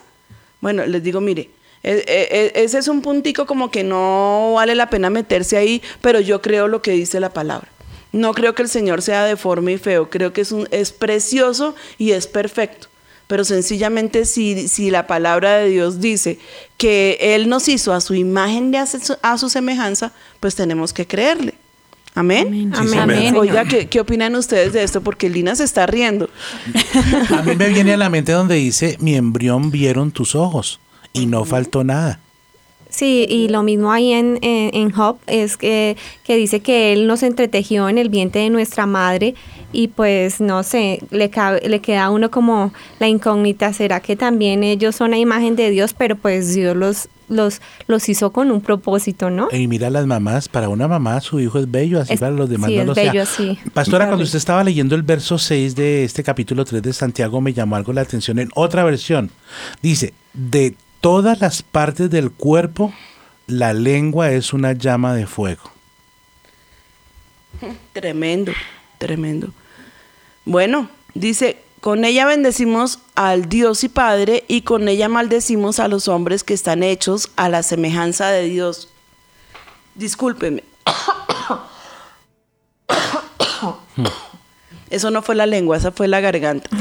Bueno, les digo, mire, e- e- e- ese es un puntico como que no vale la pena meterse ahí, pero yo creo lo que dice la palabra. No creo que el Señor sea deforme y feo, creo que es, un, es precioso y es perfecto. Pero sencillamente si, si la palabra de Dios dice que Él nos hizo a su imagen y a su, a su semejanza, pues tenemos que creerle. Amén. Amén. Amén. Oiga, ¿qué, qué opinan ustedes de esto? Porque Lina se está riendo. A mí me viene a la mente donde dice, mi embrión vieron tus ojos y no faltó nada. Sí, y lo mismo ahí en, en, en Job es que, que dice que él nos entretejió en el vientre de nuestra madre y pues no sé, le, cabe- le queda a uno como la incógnita, ¿será que también ellos son la imagen de Dios, pero pues Dios los, los, los hizo con un propósito, ¿no? Y mira las mamás, para una mamá su hijo es bello, así Es- para los demás sí, no es lo sea. bello, sí. Pastora, cuando usted estaba leyendo el verso 6 de este capítulo 3 de Santiago, me llamó algo la atención en otra versión. Dice, de todas las partes del cuerpo, la lengua es una llama de fuego. Tremendo, tremendo. Bueno, dice, con ella bendecimos al Dios y Padre y con ella maldecimos a los hombres que están hechos a la semejanza de Dios. Discúlpeme. Eso no fue la lengua, esa fue la garganta.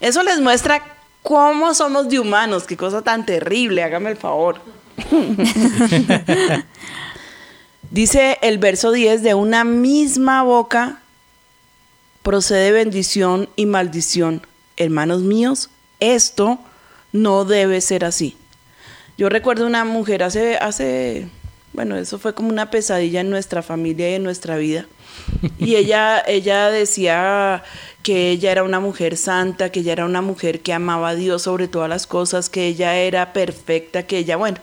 Eso les muestra cómo somos de humanos, qué cosa tan terrible, hágame el favor. Dice el verso 10, de una misma boca procede bendición y maldición. Hermanos míos, esto no debe ser así. Yo recuerdo una mujer hace, hace, bueno, eso fue como una pesadilla en nuestra familia y en nuestra vida. Y ella, ella decía que ella era una mujer santa, que ella era una mujer que amaba a Dios sobre todas las cosas, que ella era perfecta, que ella, bueno,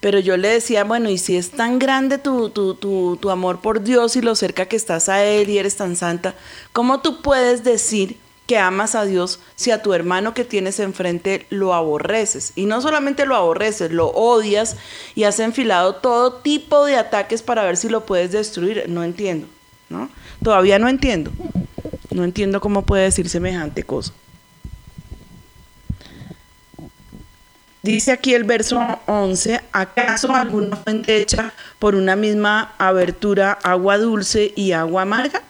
pero yo le decía, bueno, y si es tan grande tu, tu, tu, tu amor por Dios y lo cerca que estás a Él y eres tan santa, ¿cómo tú puedes decir que amas a Dios si a tu hermano que tienes enfrente lo aborreces? Y no solamente lo aborreces, lo odias y has enfilado todo tipo de ataques para ver si lo puedes destruir. No entiendo, ¿no? Todavía no entiendo. No entiendo cómo puede decir semejante cosa. Dice aquí el verso 11, ¿acaso alguna fuente hecha por una misma abertura agua dulce y agua amarga?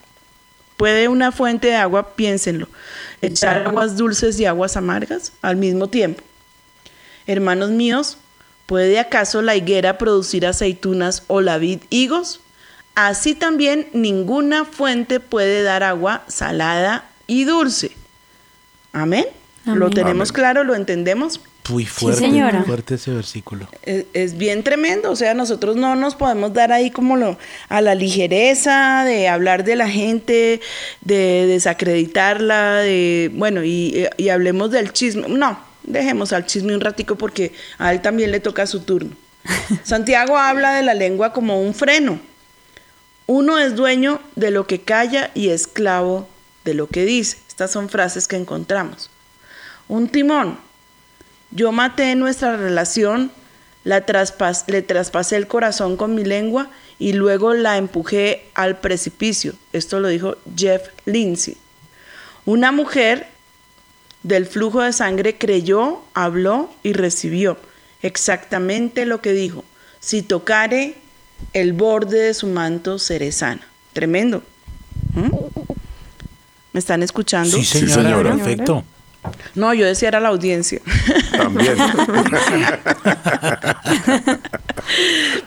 ¿Puede una fuente de agua, piénsenlo, echar aguas dulces y aguas amargas al mismo tiempo? Hermanos míos, ¿puede acaso la higuera producir aceitunas o la vid higos? Así también ninguna fuente puede dar agua salada y dulce. Amén. ¿Lo Amén. tenemos claro? ¿Lo entendemos? Uy, fuerte, señora. fuerte ese versículo. Es, es bien tremendo, o sea, nosotros no nos podemos dar ahí como lo, a la ligereza de hablar de la gente, de desacreditarla, de, bueno, y, y hablemos del chisme. No, dejemos al chisme un ratico porque a él también le toca su turno. Santiago habla de la lengua como un freno. Uno es dueño de lo que calla y esclavo de lo que dice. Estas son frases que encontramos. Un timón. Yo maté nuestra relación, la traspas- le traspasé el corazón con mi lengua y luego la empujé al precipicio. Esto lo dijo Jeff Lindsay. Una mujer del flujo de sangre creyó, habló y recibió exactamente lo que dijo. Si tocare el borde de su manto, seré sana. Tremendo. ¿Mm? ¿Me están escuchando? Sí, Sí, señora, señora. perfecto. No, yo decía era la audiencia. También.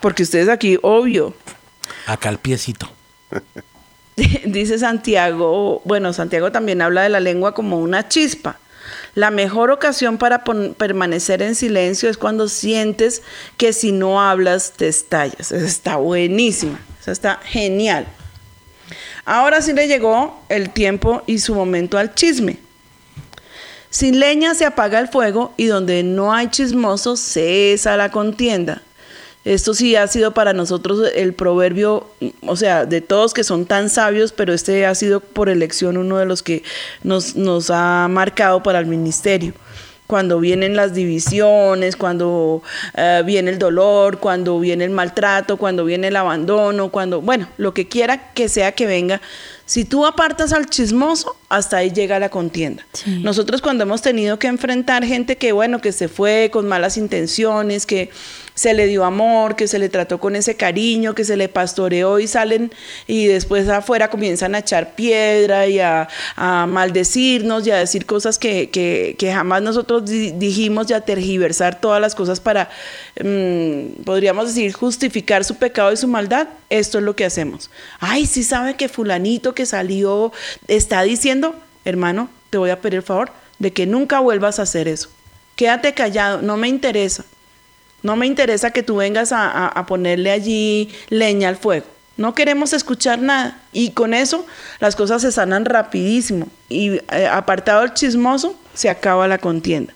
Porque ustedes aquí, obvio, Acá al piecito. dice Santiago, bueno, Santiago también habla de la lengua como una chispa. La mejor ocasión para permanecer en silencio es cuando sientes que si no hablas te estallas. Esa está buenísima, esa está genial. Ahora sí le llegó el tiempo y su momento al chisme. Sin leña se apaga el fuego y donde no hay chismoso cesa la contienda. Esto sí ha sido para nosotros el proverbio, o sea, de todos que son tan sabios, pero este ha sido por elección uno de los que nos, nos ha marcado para el ministerio. Cuando vienen las divisiones, cuando eh, viene el dolor, cuando viene el maltrato, cuando viene el abandono, cuando, bueno, lo que quiera que sea que venga, si tú apartas al chismoso, hasta ahí llega la contienda. Sí. Nosotros cuando hemos tenido que enfrentar gente que, bueno, que se fue con malas intenciones, que se le dio amor, que se le trató con ese cariño, que se le pastoreó y salen y después afuera comienzan a echar piedra y a, maldecirnos y a decir cosas que, que- jamás nosotros di- dijimos y a tergiversar todas las cosas para, mm, podríamos decir, justificar su pecado y su maldad. Esto es lo que hacemos. Ay, sí sabe que fulanito que salió está diciendo, hermano, te voy a pedir el favor de que nunca vuelvas a hacer eso. Quédate callado, no me interesa. No me interesa que tú vengas a, ponerle allí leña al fuego. No queremos escuchar nada. Y con eso las cosas se sanan rapidísimo. Y eh, apartado el chismoso, se acaba la contienda.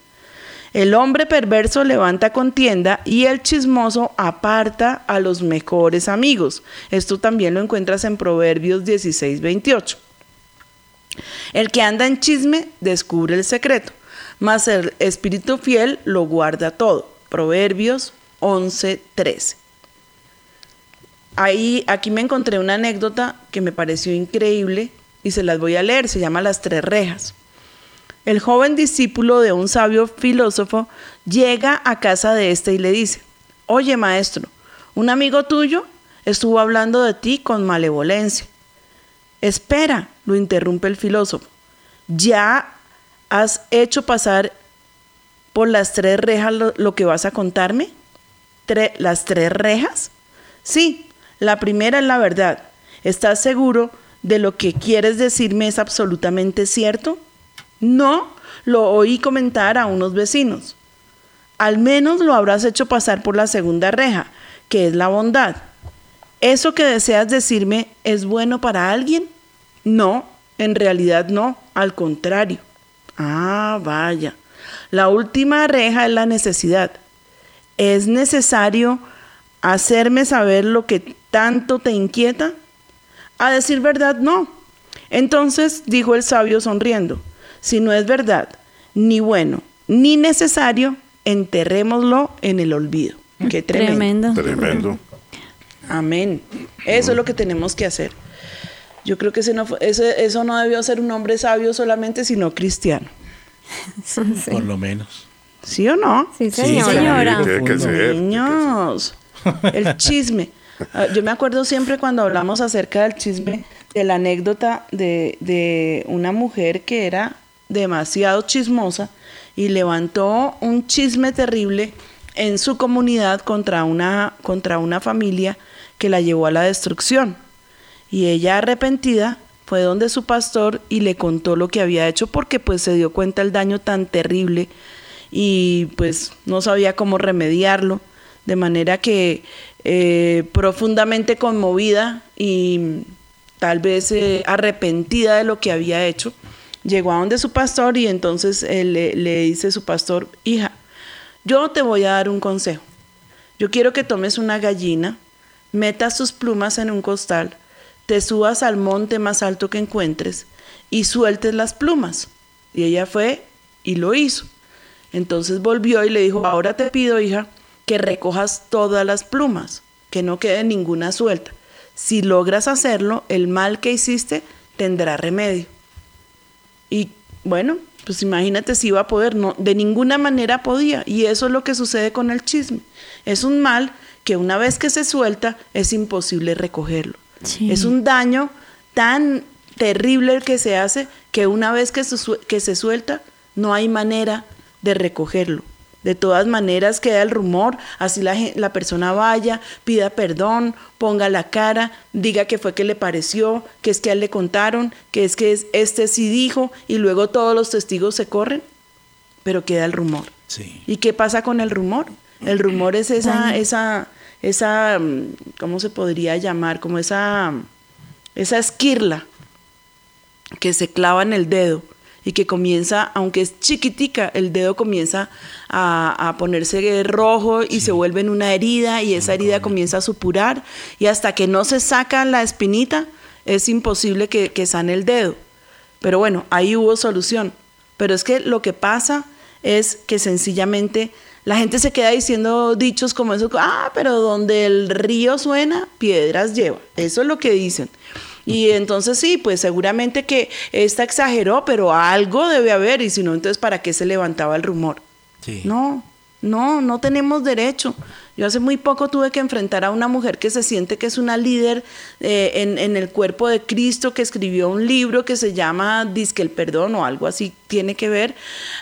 El hombre perverso levanta contienda y el chismoso aparta a los mejores amigos. Esto también lo encuentras en Proverbios 16, 28. El que anda en chisme descubre el secreto, mas el espíritu fiel lo guarda todo. Proverbios 11, 13. Ahí, aquí me encontré una anécdota que me pareció increíble y se las voy a leer. Se llama Las Tres Rejas. El joven discípulo de un sabio filósofo llega a casa de este y le dice, oye maestro, un amigo tuyo estuvo hablando de ti con malevolencia. Espera, lo interrumpe el filósofo. ¿Ya has hecho pasar por las tres rejas lo, que vas a contarme? Tre- ¿Las tres rejas? Sí, la primera es la verdad. ¿Estás seguro de lo que quieres decirme es absolutamente cierto? No, lo oí comentar a unos vecinos. Al menos lo habrás hecho pasar por la segunda reja, que es la bondad. ¿Eso que deseas decirme es bueno para alguien? No, en realidad no, al contrario. Ah, vaya. La última reja es la necesidad. ¿Es necesario hacerme saber lo que tanto te inquieta? A decir verdad, no. Entonces dijo el sabio sonriendo, si no es verdad, ni bueno, ni necesario, enterrémoslo en el olvido. Qué tremendo. Tremendo. Tremendo. Amén. Eso es lo que tenemos que hacer. Yo creo que ese no fue- ese- eso no debió ser un hombre sabio solamente, sino cristiano. Por lo menos. ¿Sí o no? Sí, señora. Sí, tiene que ser. Niños, el chisme. Ah, Yo me acuerdo siempre cuando hablamos acerca del chisme, de la anécdota de, de una mujer que era demasiado chismosa y levantó un chisme terrible en su comunidad contra una, contra una familia que la llevó a la destrucción. Y ella arrepentida fue donde su pastor y le contó lo que había hecho porque pues se dio cuenta el daño tan terrible y pues no sabía cómo remediarlo, de manera que eh, profundamente conmovida y tal vez eh, arrepentida de lo que había hecho, llegó a donde su pastor y entonces él le, le dice su pastor, hija, yo te voy a dar un consejo. Yo quiero que tomes una gallina, metas tus plumas en un costal, te subas al monte más alto que encuentres y sueltes las plumas. Y ella fue y lo hizo. Entonces volvió y le dijo, ahora te pido, hija, que recojas todas las plumas, que no quede ninguna suelta. Si logras hacerlo, el mal que hiciste tendrá remedio. Y bueno, pues imagínate si iba a poder, no, de ninguna manera podía. Y eso es lo que sucede con el chisme. Es un mal que una vez que se suelta es imposible recogerlo. Sí. Es un daño tan terrible el que se hace que una vez que se, su- que se suelta no hay manera de recogerlo. De todas maneras queda el rumor, así la, la persona vaya, pida perdón, ponga la cara, diga que fue que le pareció, que es que a él le contaron, que es que es- este sí dijo y luego todos los testigos se corren, pero queda el rumor. Sí. ¿Y qué pasa con el rumor? El rumor es esa, esa, esa, mm, ¿cómo se podría llamar? Como esa, esa esquirla que se clava en el dedo y que comienza, aunque es chiquitica, el dedo comienza a, a ponerse rojo y se vuelve en una herida y esa herida comienza a supurar y hasta que no se saca la espinita es imposible que, que sane el dedo. Pero bueno, ahí hubo solución. Pero es que lo que pasa es que sencillamente la gente se queda diciendo dichos como eso, ah, pero donde el río suena, piedras lleva. Eso es lo que dicen. Y entonces sí, pues seguramente que esta exageró, pero algo debe haber, y si no, entonces ¿para qué se levantaba el rumor? Sí. No, no, no tenemos derecho. Yo hace muy poco tuve que enfrentar a una mujer que se siente que es una líder eh, en, en el cuerpo de Cristo, que escribió un libro que se llama Disque el Perdón o algo así tiene que ver,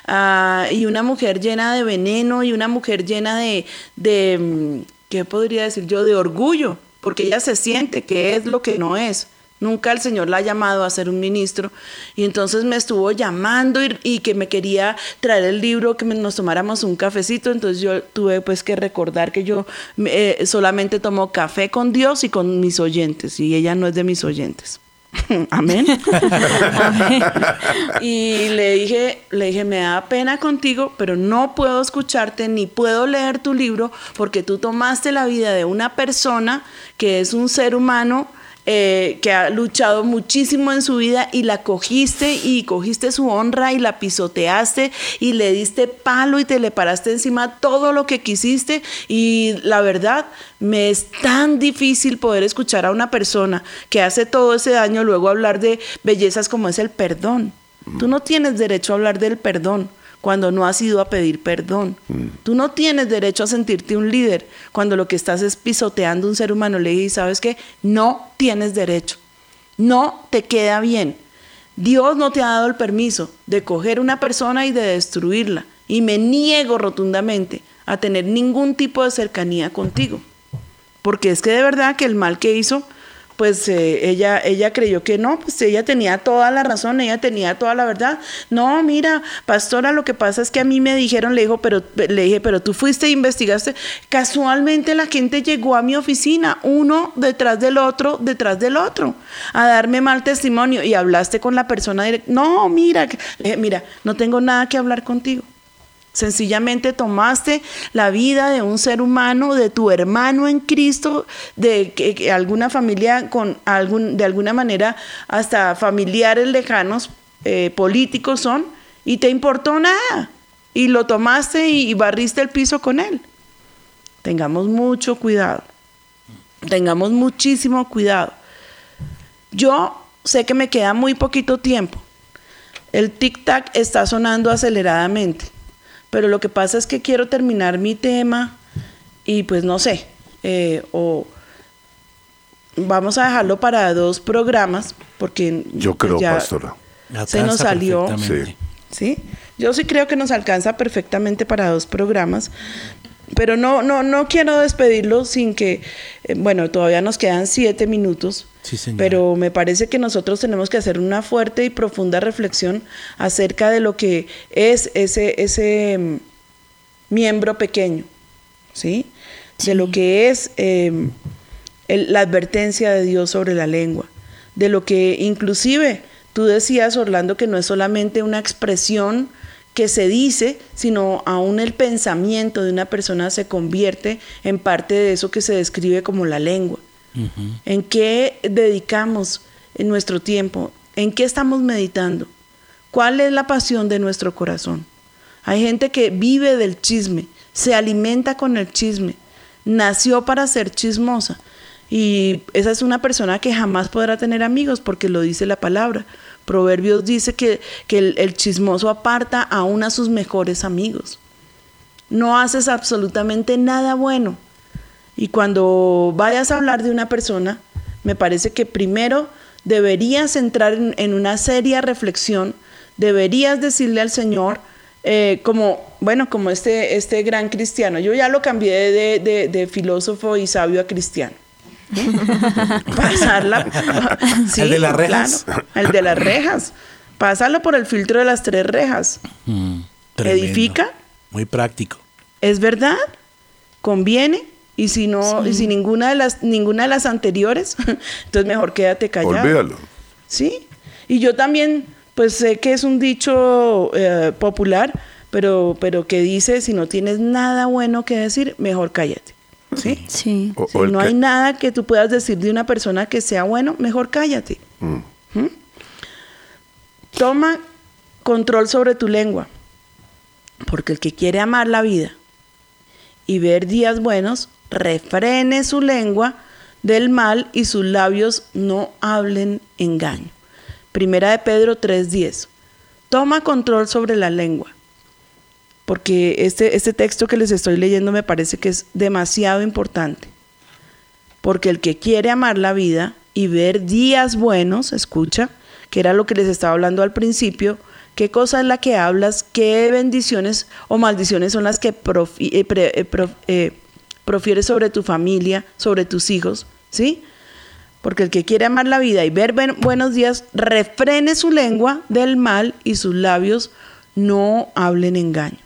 ah, y una mujer llena de veneno y una mujer llena de, de, mm, ¿qué podría decir yo?, de orgullo, porque ella se siente que es lo que no es. Nunca el Señor la ha llamado a ser un ministro. Y entonces me estuvo llamando y, y que me quería traer el libro, que me- nos tomáramos un cafecito. Entonces yo tuve pues que recordar que yo eh, solamente tomo café con Dios y con mis oyentes. Y ella no es de mis oyentes. Amén. y le dije, le dije, me da pena contigo, pero no puedo escucharte ni puedo leer tu libro porque tú tomaste la vida de una persona que es un ser humano eh, que ha luchado muchísimo en su vida y la cogiste y cogiste su honra y la pisoteaste y le diste palo y te le paraste encima todo lo que quisiste y la verdad me es tan difícil poder escuchar a una persona que hace todo ese daño luego hablar de bellezas como es el perdón. Tú no tienes derecho a hablar del perdón cuando no has ido a pedir perdón. Tú no tienes derecho a sentirte un líder cuando lo que estás es pisoteando a un ser humano. Le dije, ¿sabes qué? No tienes derecho. No te queda bien. Dios no te ha dado el permiso de coger una persona y de destruirla. Y me niego rotundamente a tener ningún tipo de cercanía contigo. Porque es que de verdad que el mal que hizo, pues eh, ella, ella creyó que no, pues ella tenía toda la razón, ella tenía toda la verdad. No, mira, pastora, lo que pasa es que a mí me dijeron, le dijo, pero le dije, pero tú fuiste e investigaste. Casualmente la gente llegó a mi oficina, uno detrás del otro, detrás del otro, a darme mal testimonio y hablaste con la persona direct- No, mira, mira, no tengo nada que hablar contigo. Sencillamente tomaste la vida de un ser humano, de tu hermano en Cristo, de que, alguna familia con algún, de alguna manera hasta familiares lejanos, eh, políticos son, y te importó nada. Y lo tomaste y, y barriste el piso con él. Tengamos mucho cuidado. Tengamos muchísimo cuidado. Yo sé que me queda muy poquito tiempo. El tic-tac está sonando aceleradamente. Pero lo que pasa es que quiero terminar mi tema y pues no sé, eh, o vamos a dejarlo para dos programas porque Yo creo, ya pastora. se nos salió, perfectamente. ¿sí? Yo sí creo que nos alcanza perfectamente para dos programas, pero no, no, no quiero despedirlo sin que, eh, bueno, todavía nos quedan siete minutos. Sí, señora. Pero me parece que nosotros tenemos que hacer una fuerte y profunda reflexión acerca de lo que es ese, ese, mm, miembro pequeño, ¿sí? De lo que es eh, el- la advertencia de Dios sobre la lengua, de lo que inclusive tú decías, Orlando, que no es solamente una expresión que se dice, sino aún el pensamiento de una persona se convierte en parte de eso que se describe como la lengua. ¿En qué dedicamos en nuestro tiempo? ¿En qué estamos meditando? ¿Cuál es la pasión de nuestro corazón? Hay gente que vive del chisme, se alimenta con el chisme, nació para ser chismosa. Y esa es una persona que jamás podrá tener amigos porque lo dice la palabra. Proverbios dice que, que el, chismoso aparta aún a sus mejores amigos. No haces absolutamente nada bueno. Y cuando vayas a hablar de una persona, me parece que primero deberías entrar en, una seria reflexión, deberías decirle al Señor, eh, como, bueno, como este, este gran cristiano, yo ya lo cambié de- de filósofo y sabio a cristiano. Pasarla. ¿El de las rejas? claro, el de las rejas. Pásalo por el filtro de las tres rejas. Mm. ¿Edifica? Muy práctico. ¿Es verdad? ¿Conviene? Y si no, y si ninguna de las, ninguna de las anteriores, entonces mejor quédate callado. Olvídalo. Sí. Y yo también, pues sé que es un dicho eh, popular, pero, pero que dice, si no tienes nada bueno que decir, mejor cállate. ¿Sí? Sí. O- no hay nada que tú puedas decir de una persona que sea bueno, mejor cállate. ¿Mm? Toma control sobre tu lengua, porque el que quiere amar la vida y ver días buenos, refrene su lengua del mal y sus labios no hablen engaño. Primera de Pedro 3:10. Toma control sobre la lengua porque este, este texto que les estoy leyendo me parece que es demasiado importante. Porque el que quiere amar la vida y ver días buenos, escucha, que era lo que les estaba hablando al principio, qué cosa es la que hablas, qué bendiciones o maldiciones son las que profi- eh, eh, eh, profieres sobre tu familia, sobre tus hijos, ¿sí? Porque el que quiere amar la vida y ver buen- buenos días, refrene su lengua del mal y sus labios no hablen engaño.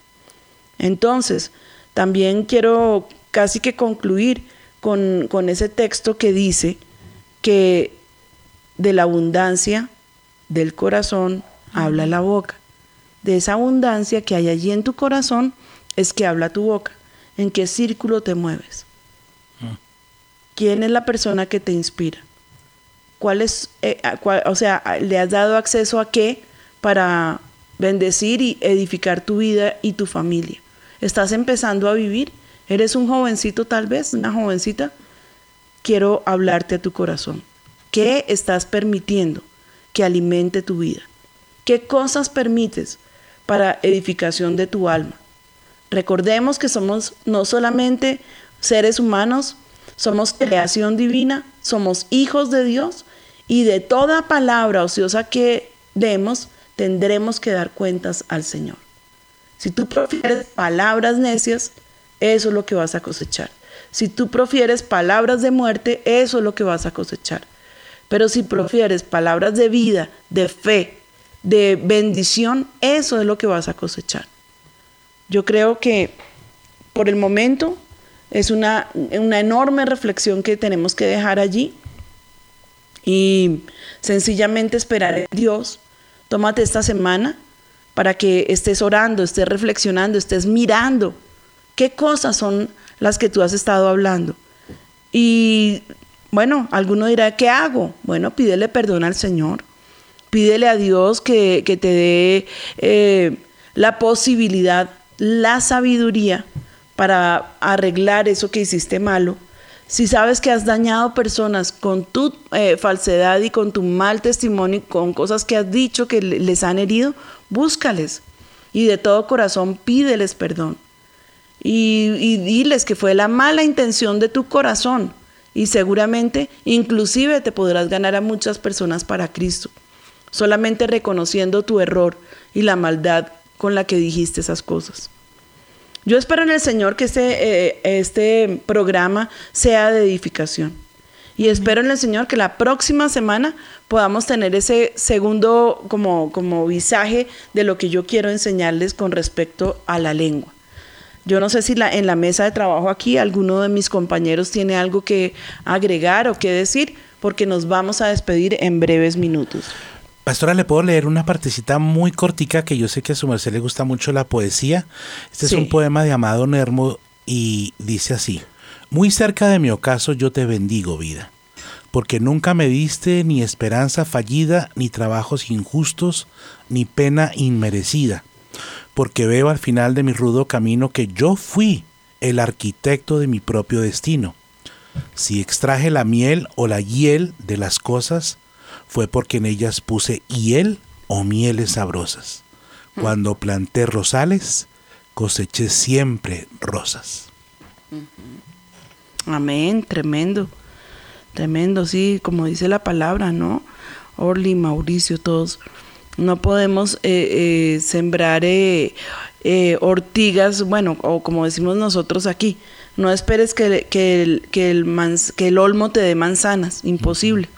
Entonces, también quiero casi que concluir con, con ese texto que dice que de la abundancia del corazón habla la boca. De esa abundancia que hay allí en tu corazón es que habla tu boca. ¿En qué círculo te mueves? ¿Quién es la persona que te inspira? ¿Cuál es, eh, cuál- o sea, le has dado acceso a qué para bendecir y edificar tu vida y tu familia? ¿Estás empezando a vivir? ¿Eres un jovencito tal vez, una jovencita? Quiero hablarte a tu corazón. ¿Qué estás permitiendo que alimente tu vida? ¿Qué cosas permites para edificación de tu alma? Recordemos que somos no solamente seres humanos, somos creación divina, somos hijos de Dios y de toda palabra ociosa que demos tendremos que dar cuentas al Señor. Si tú profieres palabras necias, eso es lo que vas a cosechar. Si tú profieres palabras de muerte, eso es lo que vas a cosechar. Pero si profieres palabras de vida, de fe, de bendición, eso es lo que vas a cosechar. Yo creo que por el momento es una, una enorme reflexión que tenemos que dejar allí y sencillamente esperar en Dios. Tómate esta semana para que estés orando, estés reflexionando, estés mirando qué cosas son las que tú has estado hablando. Y bueno, alguno dirá, ¿qué hago? Bueno, pídele perdón al Señor. Pídele a Dios que, que te dé eh, la posibilidad, la sabiduría para arreglar eso que hiciste malo. Si sabes que has dañado personas con tu eh, falsedad y con tu mal testimonio, con cosas que has dicho que le- les han herido, búscales y de todo corazón pídeles perdón. Y, y diles que fue la mala intención de tu corazón y seguramente inclusive te podrás ganar a muchas personas para Cristo, solamente reconociendo tu error y la maldad con la que dijiste esas cosas. Yo espero en el Señor que este, eh, este programa sea de edificación. Y espero en el Señor que la próxima semana podamos tener ese segundo como, como visaje de lo que yo quiero enseñarles con respecto a la lengua. Yo no sé si la, en la mesa de trabajo aquí alguno de mis compañeros tiene algo que agregar o que decir, porque nos vamos a despedir en breves minutos. Pastora, le puedo leer una partecita muy cortica que yo sé que a su merced le gusta mucho la poesía. Este Sí. es un poema de Amado Nermo y dice así: Muy cerca de mi ocaso yo te bendigo, vida, porque nunca me diste ni esperanza fallida, ni trabajos injustos, ni pena inmerecida, porque veo al final de mi rudo camino que yo fui el arquitecto de mi propio destino. Si extraje la miel o la hiel de las cosas, fue porque en ellas puse hiel o mieles sabrosas. Cuando planté rosales, coseché siempre rosas. Amén, tremendo, tremendo, sí, como dice la palabra, ¿no? Orly, Mauricio, todos. No podemos eh, eh, sembrar eh, ortigas, bueno, o como decimos nosotros aquí, no esperes que, que el, que, el manz- que el olmo te dé manzanas, imposible.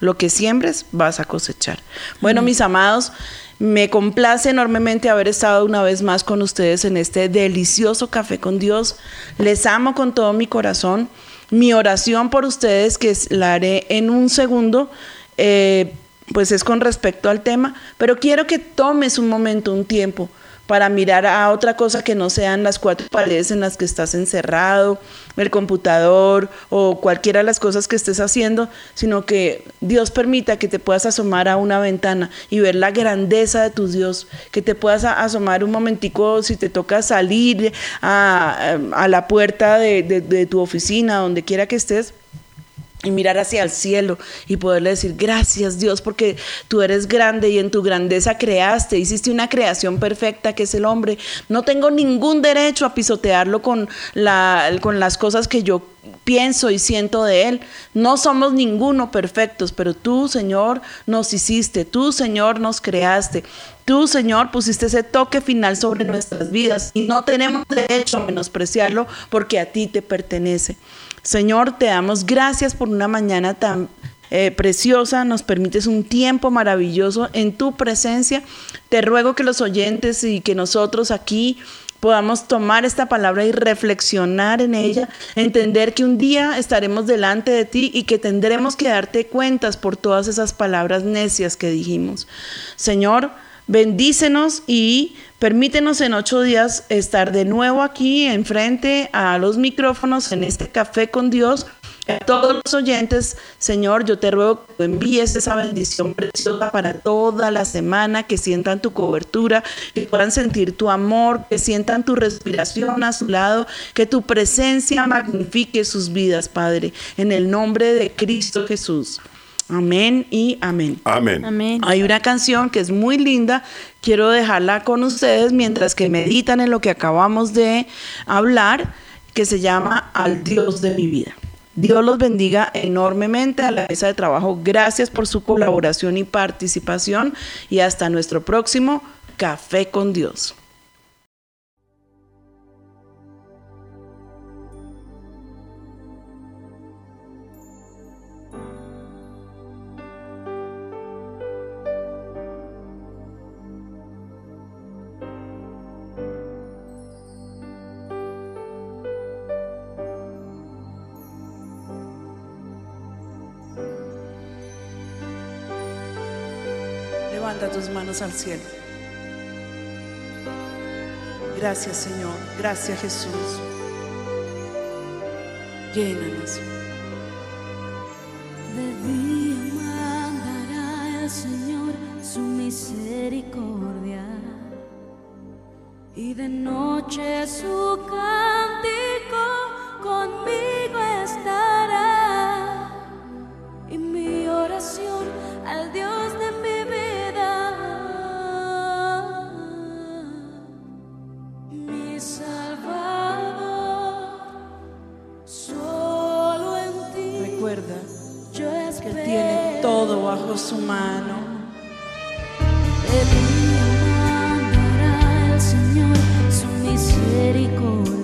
Lo que siembres vas a cosechar. Bueno, mis amados, me complace enormemente haber estado una vez más con ustedes en este delicioso café con Dios. Les amo con todo mi corazón. Mi oración por ustedes, que la haré en un segundo, eh, pues es con respecto al tema, pero quiero que tomes un momento, un tiempo, para mirar a otra cosa que no sean las cuatro paredes en las que estás encerrado, el computador o cualquiera de las cosas que estés haciendo, sino que Dios permita que te puedas asomar a una ventana y ver la grandeza de tu Dios, que te puedas asomar un momentico si te toca salir a, a la puerta de- de tu oficina, donde quiera que estés y mirar hacia el cielo y poderle decir gracias Dios porque tú eres grande y en tu grandeza creaste, hiciste una creación perfecta que es el hombre. No tengo ningún derecho a pisotearlo con, la, con las cosas que yo pienso y siento de él. No somos ninguno perfectos, pero tú Señor nos hiciste, tú Señor nos creaste. Tú, Señor, pusiste ese toque final sobre nuestras vidas y no tenemos derecho a menospreciarlo porque a ti te pertenece. Señor, te damos gracias por una mañana tan eh, preciosa, nos permites un tiempo maravilloso en tu presencia. Te ruego que los oyentes y que nosotros aquí podamos tomar esta palabra y reflexionar en ella, entender que un día estaremos delante de ti y que tendremos que darte cuentas por todas esas palabras necias que dijimos. Señor, bendícenos y permítenos en ocho días estar de nuevo aquí enfrente a los micrófonos en este café con Dios. A todos los oyentes, Señor, yo te ruego que envíes esa bendición preciosa para toda la semana, que sientan tu cobertura, que puedan sentir tu amor, que sientan tu respiración a su lado, que tu presencia magnifique sus vidas, Padre, en el nombre de Cristo Jesús. Amén y amén. Amén. Amén. Hay una canción que es muy linda, quiero dejarla con ustedes mientras que meditan en lo que acabamos de hablar, que se llama Al Dios de mi vida. Dios los bendiga enormemente a la mesa de trabajo. Gracias por su colaboración y participación y hasta nuestro próximo Café con Dios. Tus manos al cielo. Gracias Señor, gracias Jesús. Llénanos. De día mandará el Señor su misericordia y de noche su cántico su mano. De el Señor su misericordia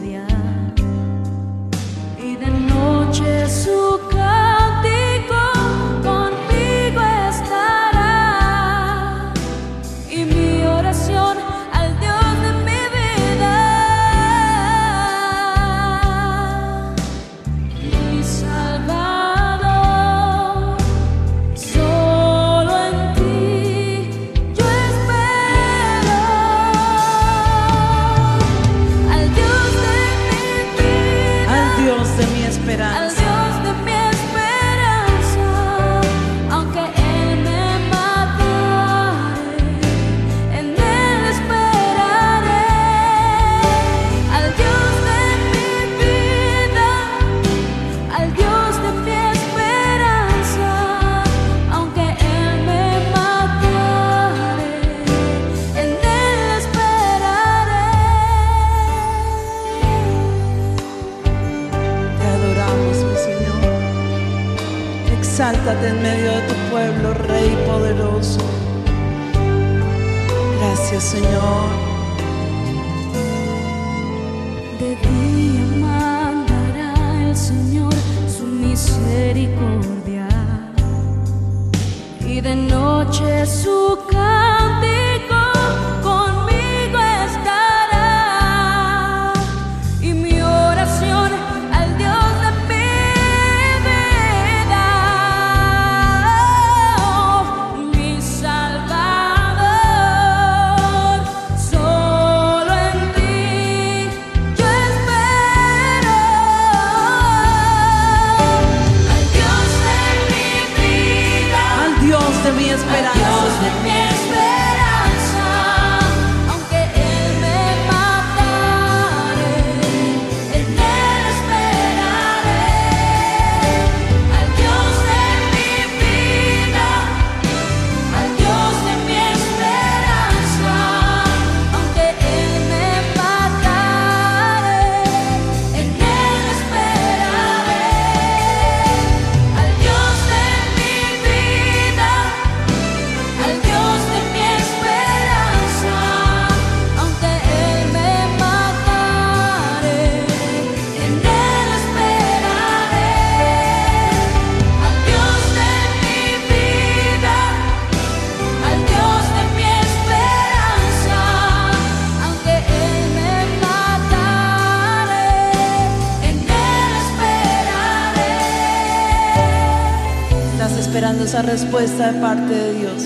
respuesta de parte de Dios.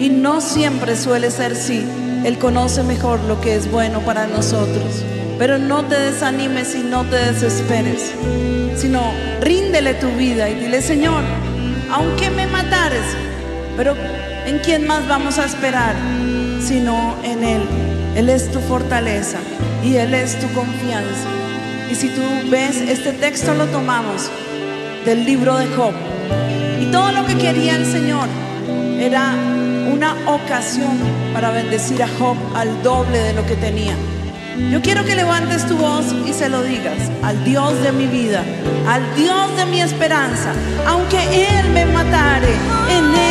Y no siempre suele ser sí. Él conoce mejor lo que es bueno para nosotros. Pero no te desanimes y no te desesperes. Sino ríndele tu vida y dile, Señor, aunque me matares, pero ¿en quién más vamos a esperar? Sino en Él. Él es tu fortaleza y Él es tu confianza. Y si tú ves, este texto lo tomamos del libro de Job. Y todo lo que quería el Señor era una ocasión para bendecir a Job al doble de lo que tenía. Yo quiero que levantes tu voz y se lo digas al Dios de mi vida, al Dios de mi esperanza. Aunque Él me matare, en Él.